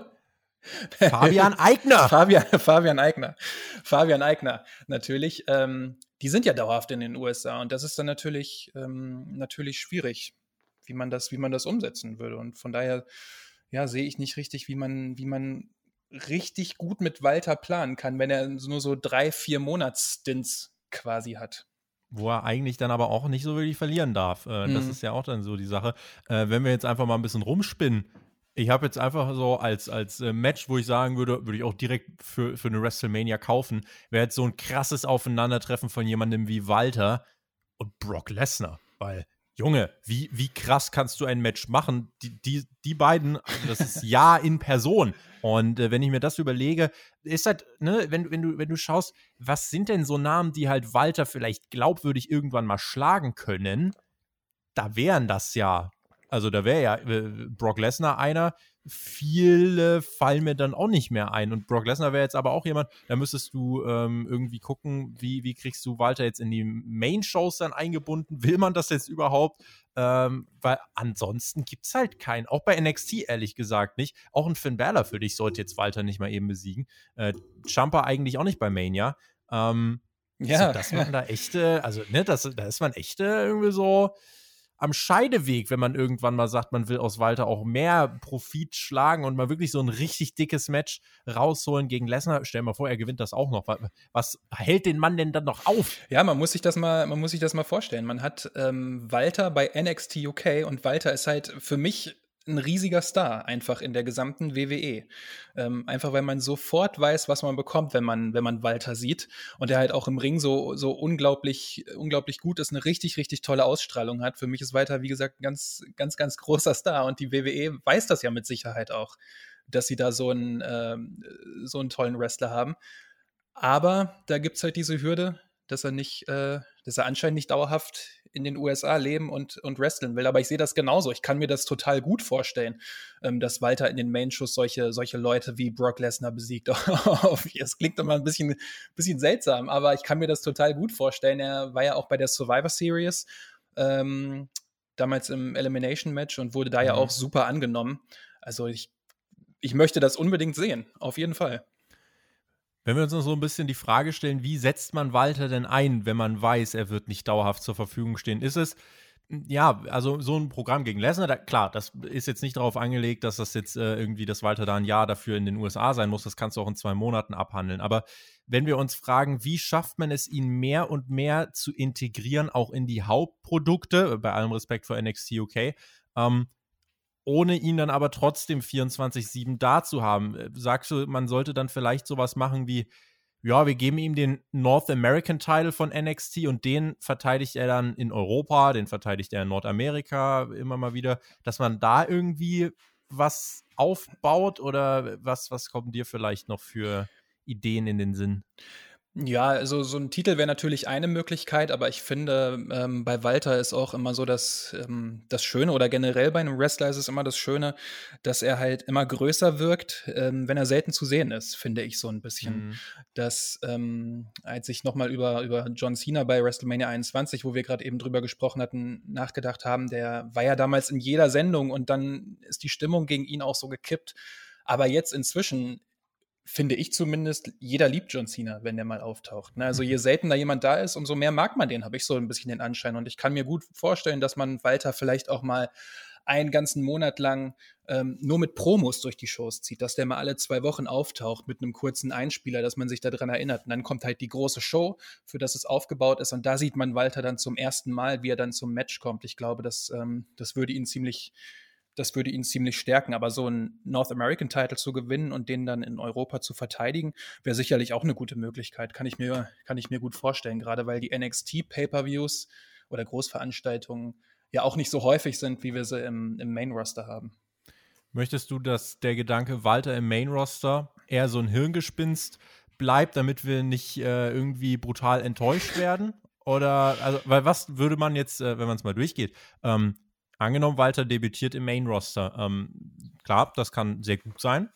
Fabian Eigner. Fabian, Fabian Eigner. Fabian Eigner, natürlich. Ähm, die sind ja dauerhaft in den USA und das ist dann natürlich, ähm, natürlich schwierig, wie man, das, wie man das umsetzen würde. Und von daher ja, sehe ich nicht richtig, wie man, wie man richtig gut mit Walter planen kann, wenn er nur so drei, vier Monatsstints quasi hat wo er eigentlich dann aber auch nicht so wirklich verlieren darf. Äh, mhm. Das ist ja auch dann so die Sache. Äh, wenn wir jetzt einfach mal ein bisschen rumspinnen, ich habe jetzt einfach so als, als äh, Match, wo ich sagen würde, würde ich auch direkt für, für eine WrestleMania kaufen, wäre jetzt so ein krasses Aufeinandertreffen von jemandem wie Walter und Brock Lesnar. Weil, Junge, wie, wie krass kannst du ein Match machen? Die, die, die beiden, das ist ja in Person. Und äh, wenn ich mir das überlege, ist halt, ne, wenn, wenn, du, wenn du schaust, was sind denn so Namen, die halt Walter vielleicht glaubwürdig irgendwann mal schlagen können, da wären das ja also da wäre ja äh, Brock Lesnar einer, viele fallen mir dann auch nicht mehr ein. Und Brock Lesnar wäre jetzt aber auch jemand, da müsstest du ähm, irgendwie gucken, wie, wie kriegst du Walter jetzt in die Main-Shows dann eingebunden? Will man das jetzt überhaupt? Ähm, weil ansonsten gibt es halt keinen. Auch bei NXT, ehrlich gesagt, nicht. Auch ein Finn Balor für dich sollte jetzt Walter nicht mal eben besiegen. Äh, Champa eigentlich auch nicht bei Mania. Ähm, ja. So, dass man da echte, also, ne, das, da ist man echte irgendwie so am Scheideweg, wenn man irgendwann mal sagt, man will aus Walter auch mehr Profit schlagen und mal wirklich so ein richtig dickes Match rausholen gegen Lesnar. Stell dir mal vor, er gewinnt das auch noch. Was hält den Mann denn dann noch auf? Ja, man muss sich das mal, man muss sich das mal vorstellen. Man hat ähm, Walter bei NXT UK und Walter ist halt für mich ein riesiger Star einfach in der gesamten WWE. Ähm, einfach weil man sofort weiß, was man bekommt, wenn man, wenn man Walter sieht. Und der halt auch im Ring so, so unglaublich, unglaublich gut ist, eine richtig, richtig tolle Ausstrahlung hat. Für mich ist Walter, wie gesagt, ein ganz, ganz, ganz großer Star. Und die WWE weiß das ja mit Sicherheit auch, dass sie da so einen, äh, so einen tollen Wrestler haben. Aber da gibt es halt diese Hürde, dass er nicht, äh, dass er anscheinend nicht dauerhaft in den USA leben und, und wrestlen will. Aber ich sehe das genauso. Ich kann mir das total gut vorstellen, ähm, dass Walter in den Main-Shows solche, solche Leute wie Brock Lesnar besiegt. Es klingt immer ein bisschen, bisschen seltsam, aber ich kann mir das total gut vorstellen. Er war ja auch bei der Survivor Series. Ähm, damals im Elimination Match und wurde da mhm. ja auch super angenommen. Also ich, ich möchte das unbedingt sehen, auf jeden Fall. Wenn wir uns noch so ein bisschen die Frage stellen, wie setzt man Walter denn ein, wenn man weiß, er wird nicht dauerhaft zur Verfügung stehen? Ist es, ja, also so ein Programm gegen Lesnar, da, klar, das ist jetzt nicht darauf angelegt, dass das jetzt äh, irgendwie, dass Walter da ein Jahr dafür in den USA sein muss. Das kannst du auch in zwei Monaten abhandeln. Aber wenn wir uns fragen, wie schafft man es, ihn mehr und mehr zu integrieren, auch in die Hauptprodukte, bei allem Respekt vor NXT UK, ähm, ohne ihn dann aber trotzdem 24-7 da zu haben. Äh, sagst du, man sollte dann vielleicht sowas machen wie, ja, wir geben ihm den North American Title von NXT und den verteidigt er dann in Europa, den verteidigt er in Nordamerika immer mal wieder, dass man da irgendwie was aufbaut oder was, was kommen dir vielleicht noch für Ideen in den Sinn? Ja, also so ein Titel wäre natürlich eine Möglichkeit, aber ich finde, ähm, bei Walter ist auch immer so das, ähm, das Schöne oder generell bei einem Wrestler ist es immer das Schöne, dass er halt immer größer wirkt, ähm, wenn er selten zu sehen ist, finde ich so ein bisschen. Mhm. Dass, ähm, als ich nochmal über, über John Cena bei WrestleMania 21, wo wir gerade eben drüber gesprochen hatten, nachgedacht haben, der war ja damals in jeder Sendung und dann ist die Stimmung gegen ihn auch so gekippt. Aber jetzt inzwischen finde ich zumindest, jeder liebt John Cena, wenn der mal auftaucht. Ne? Also je mhm. seltener jemand da ist, umso mehr mag man den, habe ich so ein bisschen den Anschein. Und ich kann mir gut vorstellen, dass man Walter vielleicht auch mal einen ganzen Monat lang ähm, nur mit Promos durch die Shows zieht, dass der mal alle zwei Wochen auftaucht mit einem kurzen Einspieler, dass man sich daran erinnert. Und dann kommt halt die große Show, für das es aufgebaut ist. Und da sieht man Walter dann zum ersten Mal, wie er dann zum Match kommt. Ich glaube, das, ähm, das würde ihn ziemlich, das würde ihn ziemlich stärken. Aber so einen North American Title zu gewinnen und den dann in Europa zu verteidigen, wäre sicherlich auch eine gute Möglichkeit. Kann ich mir, kann ich mir gut vorstellen, gerade weil die NXT Pay-Per-Views oder Großveranstaltungen ja auch nicht so häufig sind, wie wir sie im, im Main Roster haben. Möchtest du, dass der Gedanke Walter im Main Roster eher so ein Hirngespinst bleibt, damit wir nicht äh, irgendwie brutal enttäuscht werden? Oder, also, weil was würde man jetzt, äh, wenn man es mal durchgeht, ähm, angenommen, Walter debütiert im Main-Roster. Ähm, klar, das kann sehr gut sein.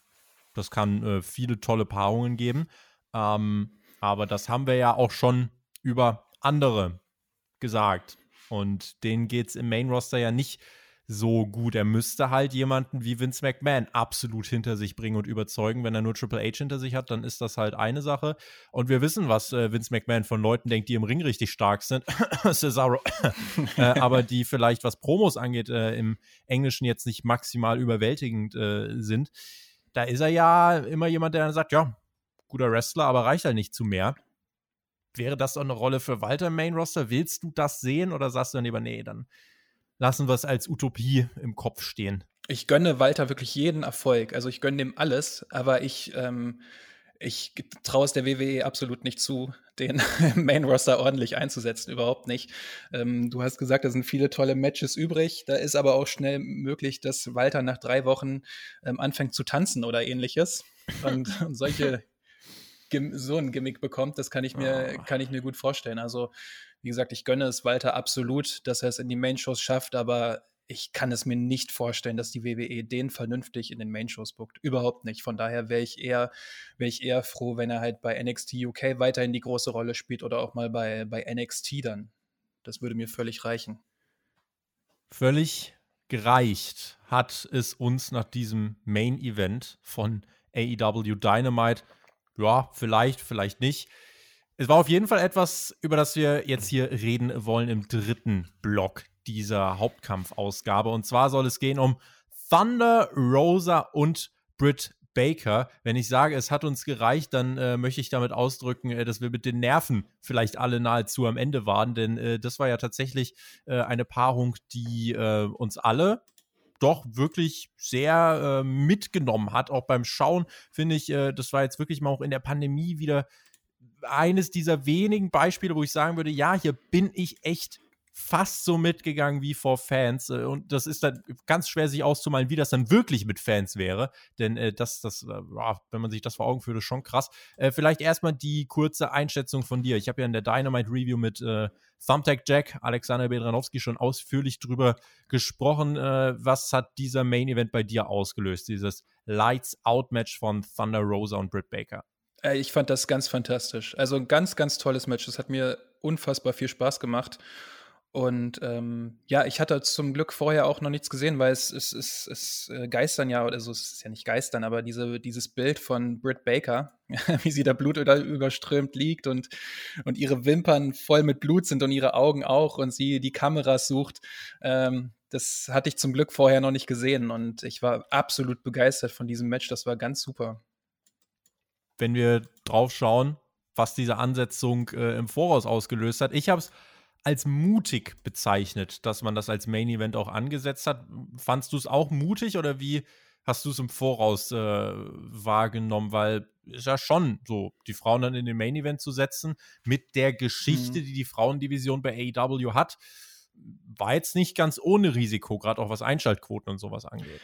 Das kann äh, viele tolle Paarungen geben. Ähm, aber das haben wir ja auch schon über andere gesagt. Und denen geht es im Main-Roster ja nicht so gut. Er müsste halt jemanden wie Vince McMahon absolut hinter sich bringen und überzeugen. Wenn er nur Triple H hinter sich hat, dann ist das halt eine Sache. Und wir wissen, was äh, Vince McMahon von Leuten denkt, die im Ring richtig stark sind. Cesaro. äh, aber die vielleicht, was Promos angeht, äh, im Englischen jetzt nicht maximal überwältigend äh, sind. Da ist er ja immer jemand, der dann sagt, ja, guter Wrestler, aber reicht halt nicht zu mehr. Wäre das doch eine Rolle für Walter im Main Roster? Willst du das sehen oder sagst du dann lieber, nee, dann lassen wir es als Utopie im Kopf stehen. Ich gönne Walter wirklich jeden Erfolg. Also ich gönne ihm alles, aber ich, ähm, ich traue es der WWE absolut nicht zu, den Main Roster ordentlich einzusetzen. Überhaupt nicht. Ähm, du hast gesagt, da sind viele tolle Matches übrig. Da ist aber auch schnell möglich, dass Walter nach drei Wochen ähm, anfängt zu tanzen oder ähnliches. Und, und solche so ein Gimmick bekommt, das kann ich mir, oh. kann ich mir gut vorstellen. Also wie gesagt, ich gönne es Walter absolut, dass er es in die Main-Shows schafft, aber ich kann es mir nicht vorstellen, dass die WWE den vernünftig in den Main-Shows bookt. Überhaupt nicht. Von daher wäre ich eher, wäre ich eher froh, wenn er halt bei NXT UK weiterhin die große Rolle spielt oder auch mal bei, bei NXT dann. Das würde mir völlig reichen. Völlig gereicht hat es uns nach diesem Main-Event von AEW Dynamite. Ja, vielleicht, vielleicht nicht. Es war auf jeden Fall etwas, über das wir jetzt hier reden wollen im dritten Block dieser Hauptkampfausgabe. Und zwar soll es gehen um Thunder, Rosa und Britt Baker. Wenn ich sage, es hat uns gereicht, dann äh, möchte ich damit ausdrücken, äh, dass wir mit den Nerven vielleicht alle nahezu am Ende waren, denn äh, das war ja tatsächlich äh, eine Paarung, die äh, uns alle doch wirklich sehr äh, mitgenommen hat. Auch beim Schauen finde ich, das war jetzt wirklich mal auch in der Pandemie wieder eines dieser wenigen Beispiele, wo ich sagen würde, ja, hier bin ich echt fast so mitgegangen wie vor Fans. Äh, und das ist dann ganz schwer sich auszumalen, wie das dann wirklich mit Fans wäre. Denn äh, das, das, äh, wenn man sich das vor Augen führt, ist schon krass. Äh, vielleicht erstmal die kurze Einschätzung von dir. Ich habe ja in der Dynamite Review mit äh, Thumbtack Jack, Alexander Bedranowski schon ausführlich drüber gesprochen. Äh, was hat dieser Main Event bei dir ausgelöst? Dieses Lights Out Match von Thunder Rosa und Britt Baker. Ich fand das ganz fantastisch. Also ein ganz, ganz tolles Match. Das hat mir unfassbar viel Spaß gemacht. Und ähm, ja, ich hatte zum Glück vorher auch noch nichts gesehen, weil es, es, es, es äh, geistern ja, also es ist ja nicht geistern, aber diese, dieses Bild von Britt Baker, wie sie da Blut überströmt liegt und, und ihre Wimpern voll mit Blut sind und ihre Augen auch und sie die Kameras sucht, ähm, das hatte ich zum Glück vorher noch nicht gesehen und ich war absolut begeistert von diesem Match. Das war ganz super. Wenn wir drauf schauen, was diese Ansetzung äh, im Voraus ausgelöst hat, ich habe es als mutig bezeichnet, dass man das als Main Event auch angesetzt hat. Fandst du es auch mutig oder wie hast du es im Voraus äh, wahrgenommen? Weil ist ja schon so, die Frauen dann in den Main Event zu setzen mit der Geschichte, mhm. die die Frauendivision bei AEW hat, war jetzt nicht ganz ohne Risiko, gerade auch was Einschaltquoten und sowas angeht.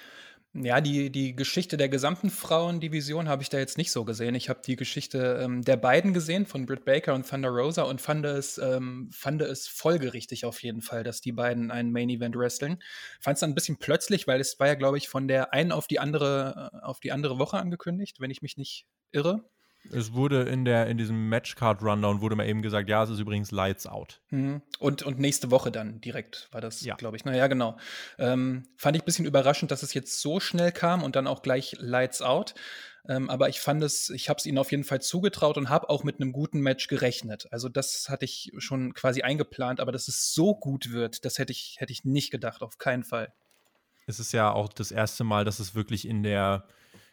Ja, die, die Geschichte der gesamten Frauendivision habe ich da jetzt nicht so gesehen. Ich habe die Geschichte ähm, der beiden gesehen, von Britt Baker und Thunder Rosa, und fand es, ähm, fand es folgerichtig auf jeden Fall, dass die beiden einen Main Event wresteln. Fand es dann ein bisschen plötzlich, weil es war ja, glaube ich, von der einen auf die andere, äh, auf die andere Woche angekündigt, wenn ich mich nicht irre. Es wurde in, der, in diesem Matchcard-Rundown wurde mal eben gesagt, ja, es ist übrigens Lights Out. Mhm. Und, und nächste Woche dann direkt war das, ja. glaube ich. Naja, genau. Ähm, fand ich ein bisschen überraschend, dass es jetzt so schnell kam und dann auch gleich Lights Out. Ähm, aber ich fand es, ich habe es ihnen auf jeden Fall zugetraut und habe auch mit einem guten Match gerechnet. Also das hatte ich schon quasi eingeplant, aber dass es so gut wird, das hätte ich, hätte ich nicht gedacht, auf keinen Fall. Es ist ja auch das erste Mal, dass es wirklich in der,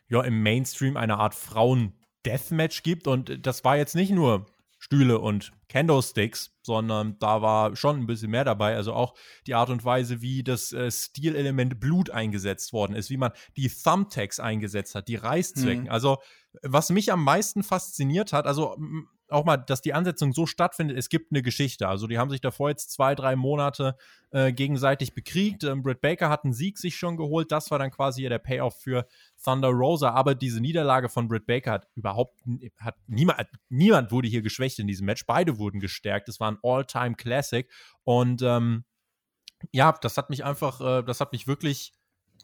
ja, im Mainstream eine Art Frauen- Deathmatch gibt. Und das war jetzt nicht nur Stühle und Candlesticks, sondern da war schon ein bisschen mehr dabei. Also auch die Art und Weise, wie das äh, Stilelement Blut eingesetzt worden ist, wie man die Thumbtacks eingesetzt hat, die Reißzwecken. Mhm. Also was mich am meisten fasziniert hat, also auch mal, dass die Ansetzung so stattfindet, es gibt eine Geschichte. Also die haben sich davor jetzt zwei, drei Monate äh, gegenseitig bekriegt. Ähm, Britt Baker hat einen Sieg sich schon geholt. Das war dann quasi der Payoff für Thunder Rosa. Aber diese Niederlage von Britt Baker hat überhaupt, hat niemand, niemand wurde hier geschwächt in diesem Match. Beide wurden gestärkt. Es war ein All-Time-Classic. Und ähm, ja, das hat mich einfach, äh, das hat mich wirklich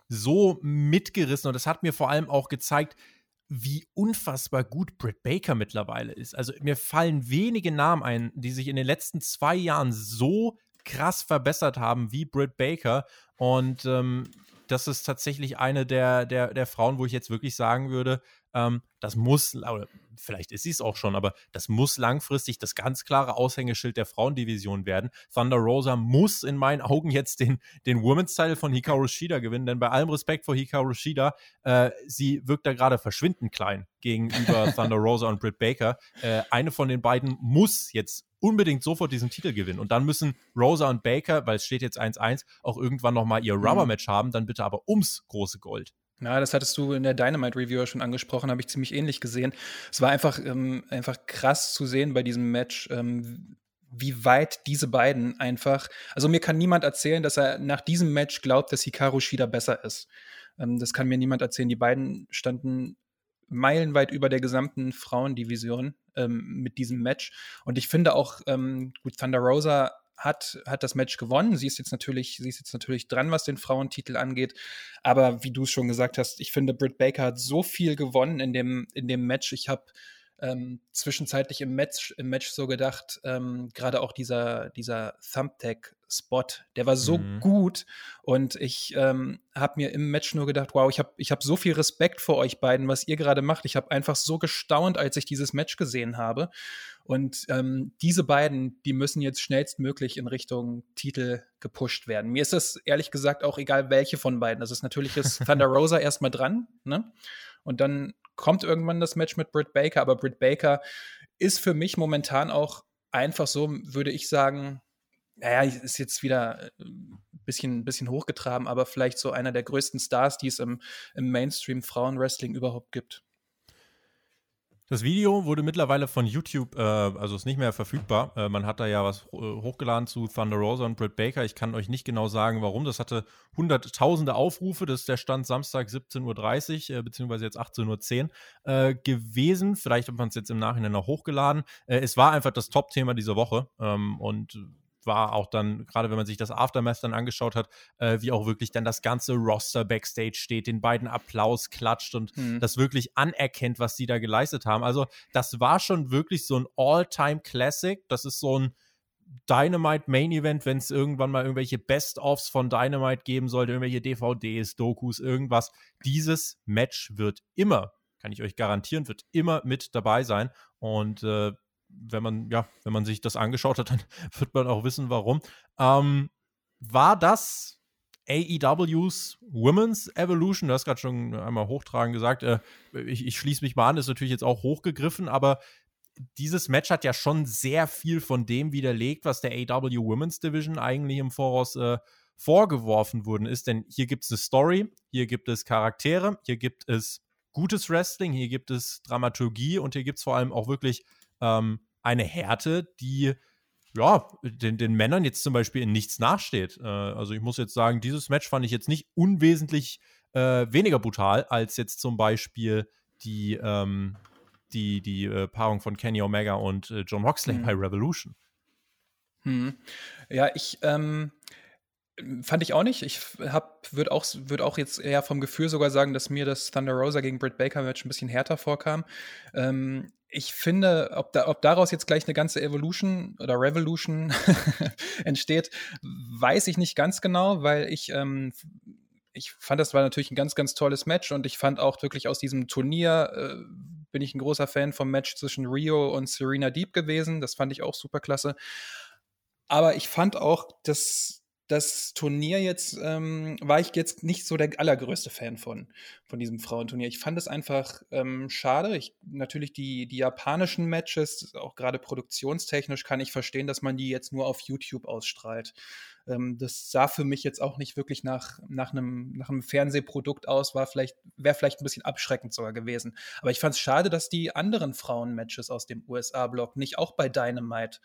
so mitgerissen und das hat mir vor allem auch gezeigt, wie unfassbar gut Britt Baker mittlerweile ist. Also mir fallen wenige Namen ein, die sich in den letzten zwei Jahren so krass verbessert haben wie Britt Baker. Und ähm, das ist tatsächlich eine der, der, der Frauen, wo ich jetzt wirklich sagen würde, ähm, das muss, vielleicht ist sie es auch schon, aber das muss langfristig das ganz klare Aushängeschild der Frauendivision werden. Thunder Rosa muss in meinen Augen jetzt den, den Women's Title von Hikaru Shida gewinnen, denn bei allem Respekt vor Hikaru Shida, äh, sie wirkt da gerade verschwindend klein gegenüber Thunder Rosa und Britt Baker. Äh, eine von den beiden muss jetzt unbedingt sofort diesen Titel gewinnen. Und dann müssen Rosa und Baker, weil es steht jetzt 1-1, auch irgendwann nochmal ihr mhm. Rubber-Match haben, dann bitte aber ums große Gold. Na, das hattest du in der Dynamite Reviewer schon angesprochen, habe ich ziemlich ähnlich gesehen. Es war einfach, ähm, einfach krass zu sehen bei diesem Match, ähm, wie weit diese beiden einfach. Also mir kann niemand erzählen, dass er nach diesem Match glaubt, dass Hikaru Shida besser ist. Ähm, das kann mir niemand erzählen. Die beiden standen meilenweit über der gesamten Frauendivision ähm, mit diesem Match. Und ich finde auch, ähm, gut, Thunder Rosa hat, hat das Match gewonnen. Sie ist jetzt natürlich, sie ist jetzt natürlich dran, was den Frauentitel angeht. Aber wie du es schon gesagt hast, ich finde, Britt Baker hat so viel gewonnen in dem, in dem Match. Ich habe ähm, zwischenzeitlich im Match, im Match so gedacht, ähm, gerade auch dieser, dieser Thumbtack-Spot, der war so mhm. gut und ich ähm, habe mir im Match nur gedacht, wow, ich habe ich hab so viel Respekt vor euch beiden, was ihr gerade macht. Ich habe einfach so gestaunt, als ich dieses Match gesehen habe. Und ähm, diese beiden, die müssen jetzt schnellstmöglich in Richtung Titel gepusht werden. Mir ist es ehrlich gesagt auch egal, welche von beiden. Das ist natürlich ist Thunder Rosa erstmal dran, ne? Und dann kommt irgendwann das Match mit Britt Baker, aber Britt Baker ist für mich momentan auch einfach so, würde ich sagen, naja, ist jetzt wieder ein äh, bisschen, bisschen hochgetragen, aber vielleicht so einer der größten Stars, die es im, im Mainstream-Frauenwrestling überhaupt gibt. Das Video wurde mittlerweile von YouTube, äh, also ist nicht mehr verfügbar. Äh, man hat da ja was äh, hochgeladen zu Thunder Rosa und Britt Baker. Ich kann euch nicht genau sagen, warum. Das hatte hunderttausende Aufrufe. Das ist der Stand Samstag 17.30 Uhr, äh, beziehungsweise jetzt 18.10 Uhr äh, gewesen. Vielleicht hat man es jetzt im Nachhinein noch hochgeladen. Äh, es war einfach das Top-Thema dieser Woche. Ähm, und war auch dann, gerade wenn man sich das Aftermath dann angeschaut hat, äh, wie auch wirklich dann das ganze Roster Backstage steht, den beiden Applaus klatscht und mhm. das wirklich anerkennt, was sie da geleistet haben. Also, das war schon wirklich so ein All-Time-Classic. Das ist so ein Dynamite Main Event, wenn es irgendwann mal irgendwelche Best-ofs von Dynamite geben sollte, irgendwelche DVDs, Dokus, irgendwas. Dieses Match wird immer, kann ich euch garantieren, wird immer mit dabei sein. Und äh, wenn man, ja, wenn man sich das angeschaut hat, dann wird man auch wissen, warum. Ähm, war das AEWs Women's Evolution? Du hast gerade schon einmal hochtragen gesagt. Äh, ich, ich schließe mich mal an, ist natürlich jetzt auch hochgegriffen, aber dieses Match hat ja schon sehr viel von dem widerlegt, was der AEW Women's Division eigentlich im Voraus äh, vorgeworfen worden ist. Denn hier gibt es eine Story, hier gibt es Charaktere, hier gibt es gutes Wrestling, hier gibt es Dramaturgie und hier gibt es vor allem auch wirklich ähm, eine Härte, die ja, den, den Männern jetzt zum Beispiel in nichts nachsteht. Äh, also ich muss jetzt sagen, dieses Match fand ich jetzt nicht unwesentlich äh, weniger brutal als jetzt zum Beispiel die, ähm, die, die äh, Paarung von Kenny Omega und äh, John Moxley hm. bei Revolution. Hm. Ja, ich ähm, fand ich auch nicht. Ich würde auch, würd auch jetzt eher vom Gefühl sogar sagen, dass mir das Thunder Rosa gegen Britt Baker Match ein bisschen härter vorkam. Ähm, ich finde, ob, da, ob daraus jetzt gleich eine ganze Evolution oder Revolution entsteht, weiß ich nicht ganz genau, weil ich, ähm, ich fand, das war natürlich ein ganz, ganz tolles Match und ich fand auch wirklich aus diesem Turnier, äh, bin ich ein großer Fan vom Match zwischen Rio und Serena Deep gewesen. Das fand ich auch super klasse. Aber ich fand auch, dass das Turnier jetzt ähm, war ich jetzt nicht so der allergrößte Fan von, von diesem Frauenturnier. Ich fand es einfach ähm, schade. Ich, natürlich die, die japanischen Matches, auch gerade produktionstechnisch, kann ich verstehen, dass man die jetzt nur auf YouTube ausstrahlt. Ähm, das sah für mich jetzt auch nicht wirklich nach, nach, einem, nach einem Fernsehprodukt aus, war vielleicht, wäre vielleicht ein bisschen abschreckend sogar gewesen. Aber ich fand es schade, dass die anderen Frauenmatches aus dem USA-Block nicht auch bei Dynamite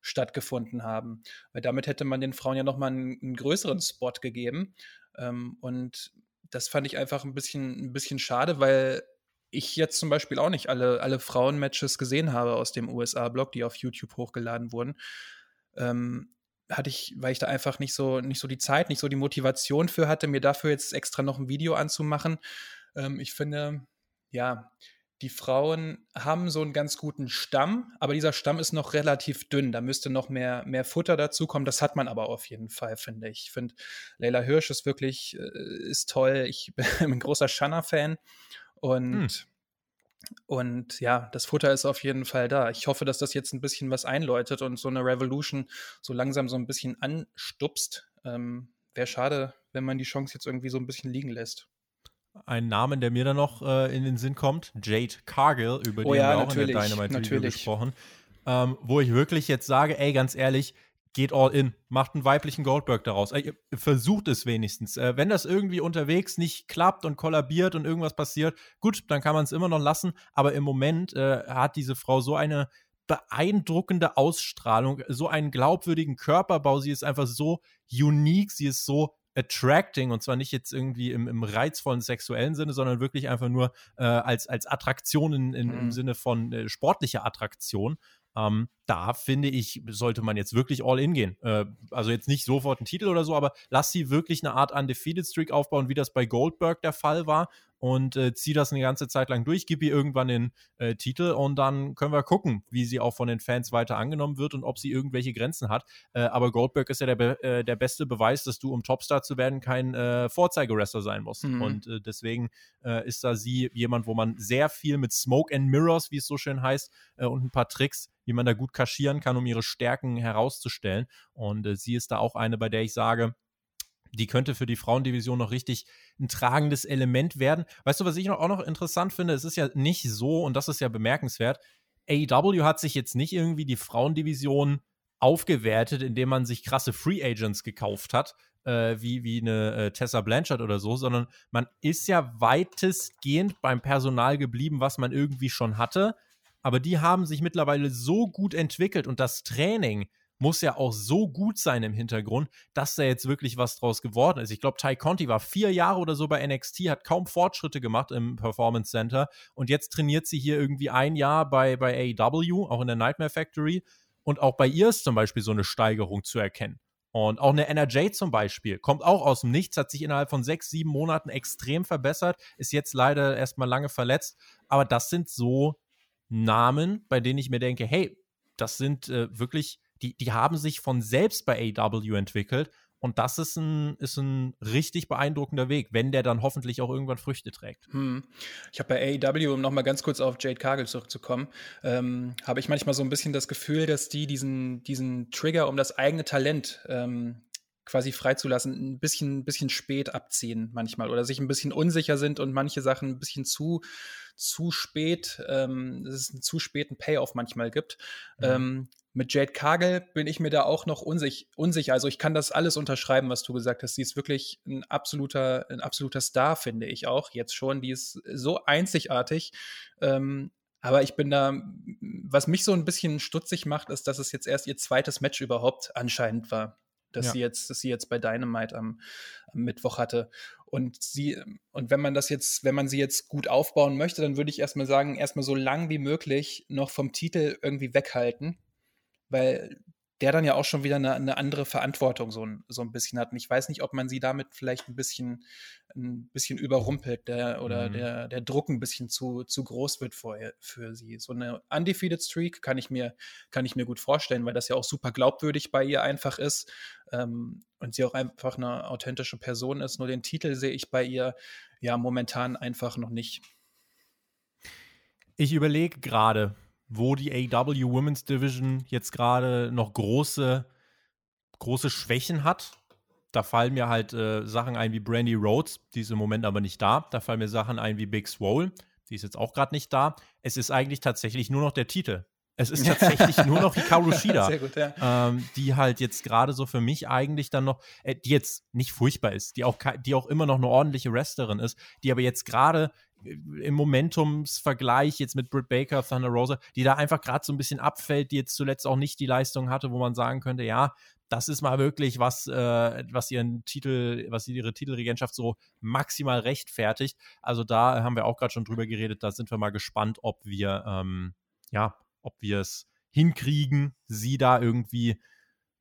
stattgefunden haben. Weil damit hätte man den Frauen ja nochmal einen, einen größeren Spot gegeben. Ähm, und das fand ich einfach ein bisschen, ein bisschen schade, weil ich jetzt zum Beispiel auch nicht alle, alle Frauen-Matches gesehen habe aus dem USA-Blog, die auf YouTube hochgeladen wurden. Ähm, hatte ich, weil ich da einfach nicht so, nicht so die Zeit, nicht so die Motivation für hatte, mir dafür jetzt extra noch ein Video anzumachen. Ähm, ich finde, ja, die Frauen haben so einen ganz guten Stamm, aber dieser Stamm ist noch relativ dünn. Da müsste noch mehr, mehr Futter dazukommen. Das hat man aber auf jeden Fall, finde ich. Ich finde, Leila Hirsch ist wirklich, äh, ist toll. Ich bin ein großer Shanna-Fan und hm. Und ja, das Futter ist auf jeden Fall da. Ich hoffe, dass das jetzt ein bisschen was einläutet und so eine Revolution so langsam so ein bisschen anstupst. Ähm, Wäre schade, wenn man die Chance jetzt irgendwie so ein bisschen liegen lässt ein Namen, der mir dann noch äh, in den Sinn kommt, Jade Cargill, über oh, die ja, haben wir auch in der Dynamite gesprochen, ähm, wo ich wirklich jetzt sage, ey, ganz ehrlich, geht all in, macht einen weiblichen Goldberg daraus. Ey, versucht es wenigstens. Äh, wenn das irgendwie unterwegs nicht klappt und kollabiert und irgendwas passiert, gut, dann kann man es immer noch lassen. Aber im Moment äh, hat diese Frau so eine beeindruckende Ausstrahlung, so einen glaubwürdigen Körperbau. Sie ist einfach so unique, sie ist so attracting und zwar nicht jetzt irgendwie im, im reizvollen sexuellen Sinne, sondern wirklich einfach nur äh, als, als Attraktion in, in, mhm. im Sinne von äh, sportlicher Attraktion. Ähm, da finde ich, sollte man jetzt wirklich all in gehen. Äh, also jetzt nicht sofort einen Titel oder so, aber lass sie wirklich eine Art Undefeated Streak aufbauen, wie das bei Goldberg der Fall war und äh, zieh das eine ganze Zeit lang durch, gib ihr irgendwann den äh, Titel und dann können wir gucken, wie sie auch von den Fans weiter angenommen wird und ob sie irgendwelche Grenzen hat. Äh, aber Goldberg ist ja der, be äh, der beste Beweis, dass du, um Topstar zu werden, kein äh, Vorzeigerester sein musst. Mhm. Und äh, deswegen ist da sie jemand, wo man sehr viel mit Smoke and Mirrors, wie es so schön heißt, und ein paar Tricks, wie man da gut kaschieren kann, um ihre Stärken herauszustellen. Und sie ist da auch eine, bei der ich sage, die könnte für die Frauendivision noch richtig ein tragendes Element werden. Weißt du, was ich auch noch interessant finde? Es ist ja nicht so, und das ist ja bemerkenswert, AEW hat sich jetzt nicht irgendwie die Frauendivision aufgewertet, indem man sich krasse Free Agents gekauft hat, äh, wie, wie eine äh, Tessa Blanchard oder so, sondern man ist ja weitestgehend beim Personal geblieben, was man irgendwie schon hatte. Aber die haben sich mittlerweile so gut entwickelt und das Training muss ja auch so gut sein im Hintergrund, dass da jetzt wirklich was draus geworden ist. Ich glaube, Ty Conti war vier Jahre oder so bei NXT, hat kaum Fortschritte gemacht im Performance Center und jetzt trainiert sie hier irgendwie ein Jahr bei, bei AEW, auch in der Nightmare Factory. Und auch bei ihr ist zum Beispiel so eine Steigerung zu erkennen. Und auch eine NRJ zum Beispiel kommt auch aus dem Nichts, hat sich innerhalb von sechs, sieben Monaten extrem verbessert, ist jetzt leider erstmal lange verletzt. Aber das sind so Namen, bei denen ich mir denke, hey, das sind äh, wirklich die, die haben sich von selbst bei AW entwickelt. Und das ist ein, ist ein richtig beeindruckender Weg, wenn der dann hoffentlich auch irgendwann Früchte trägt. Hm. Ich habe bei AEW, um nochmal ganz kurz auf Jade Cargill zurückzukommen, ähm, habe ich manchmal so ein bisschen das Gefühl, dass die diesen, diesen Trigger um das eigene Talent ähm, quasi freizulassen, ein bisschen, bisschen spät abziehen manchmal oder sich ein bisschen unsicher sind und manche Sachen ein bisschen zu, zu spät, ähm, dass es einen zu späten Payoff manchmal gibt. Mhm. Ähm, mit Jade Kagel bin ich mir da auch noch unsich, unsicher. Also ich kann das alles unterschreiben, was du gesagt hast. Sie ist wirklich ein absoluter, ein absoluter Star, finde ich auch jetzt schon. Die ist so einzigartig. Ähm, aber ich bin da, was mich so ein bisschen stutzig macht, ist, dass es jetzt erst ihr zweites Match überhaupt anscheinend war. Dass ja. sie jetzt, dass sie jetzt bei Dynamite am, am Mittwoch hatte. Und sie, und wenn man das jetzt, wenn man sie jetzt gut aufbauen möchte, dann würde ich erstmal sagen, erstmal so lang wie möglich noch vom Titel irgendwie weghalten weil der dann ja auch schon wieder eine, eine, andere Verantwortung so ein, so ein bisschen hat. Und ich weiß nicht, ob man sie damit vielleicht ein bisschen, ein bisschen überrumpelt der, oder mhm. der, der Druck ein bisschen zu, zu groß wird für, für sie. So eine Undefeated Streak kann ich, mir, kann ich mir gut vorstellen, weil das ja auch super glaubwürdig bei ihr einfach ist ähm, und sie auch einfach eine authentische Person ist. Nur den Titel sehe ich bei ihr ja momentan einfach noch nicht. Ich überlege gerade, wo die AW Women's Division jetzt gerade noch große, große Schwächen hat. Da fallen mir halt äh, Sachen ein wie Brandy Rhodes, die ist im Moment aber nicht da. Da fallen mir Sachen ein wie Big Swole, die ist jetzt auch gerade nicht da. Es ist eigentlich tatsächlich nur noch der Titel. Es ist tatsächlich nur noch Hikaru Shida, gut, ja. ähm, die halt jetzt gerade so für mich eigentlich dann noch, äh, die jetzt nicht furchtbar ist, die auch, die auch immer noch eine ordentliche Wrestlerin ist, die aber jetzt gerade im Momentumsvergleich jetzt mit Britt Baker, Thunder Rosa, die da einfach gerade so ein bisschen abfällt, die jetzt zuletzt auch nicht die Leistung hatte, wo man sagen könnte, ja, das ist mal wirklich was, äh, was ihren Titel, was ihre Titelregentschaft so maximal rechtfertigt. Also da haben wir auch gerade schon drüber geredet. Da sind wir mal gespannt, ob wir, ähm, ja, ob wir es hinkriegen, sie da irgendwie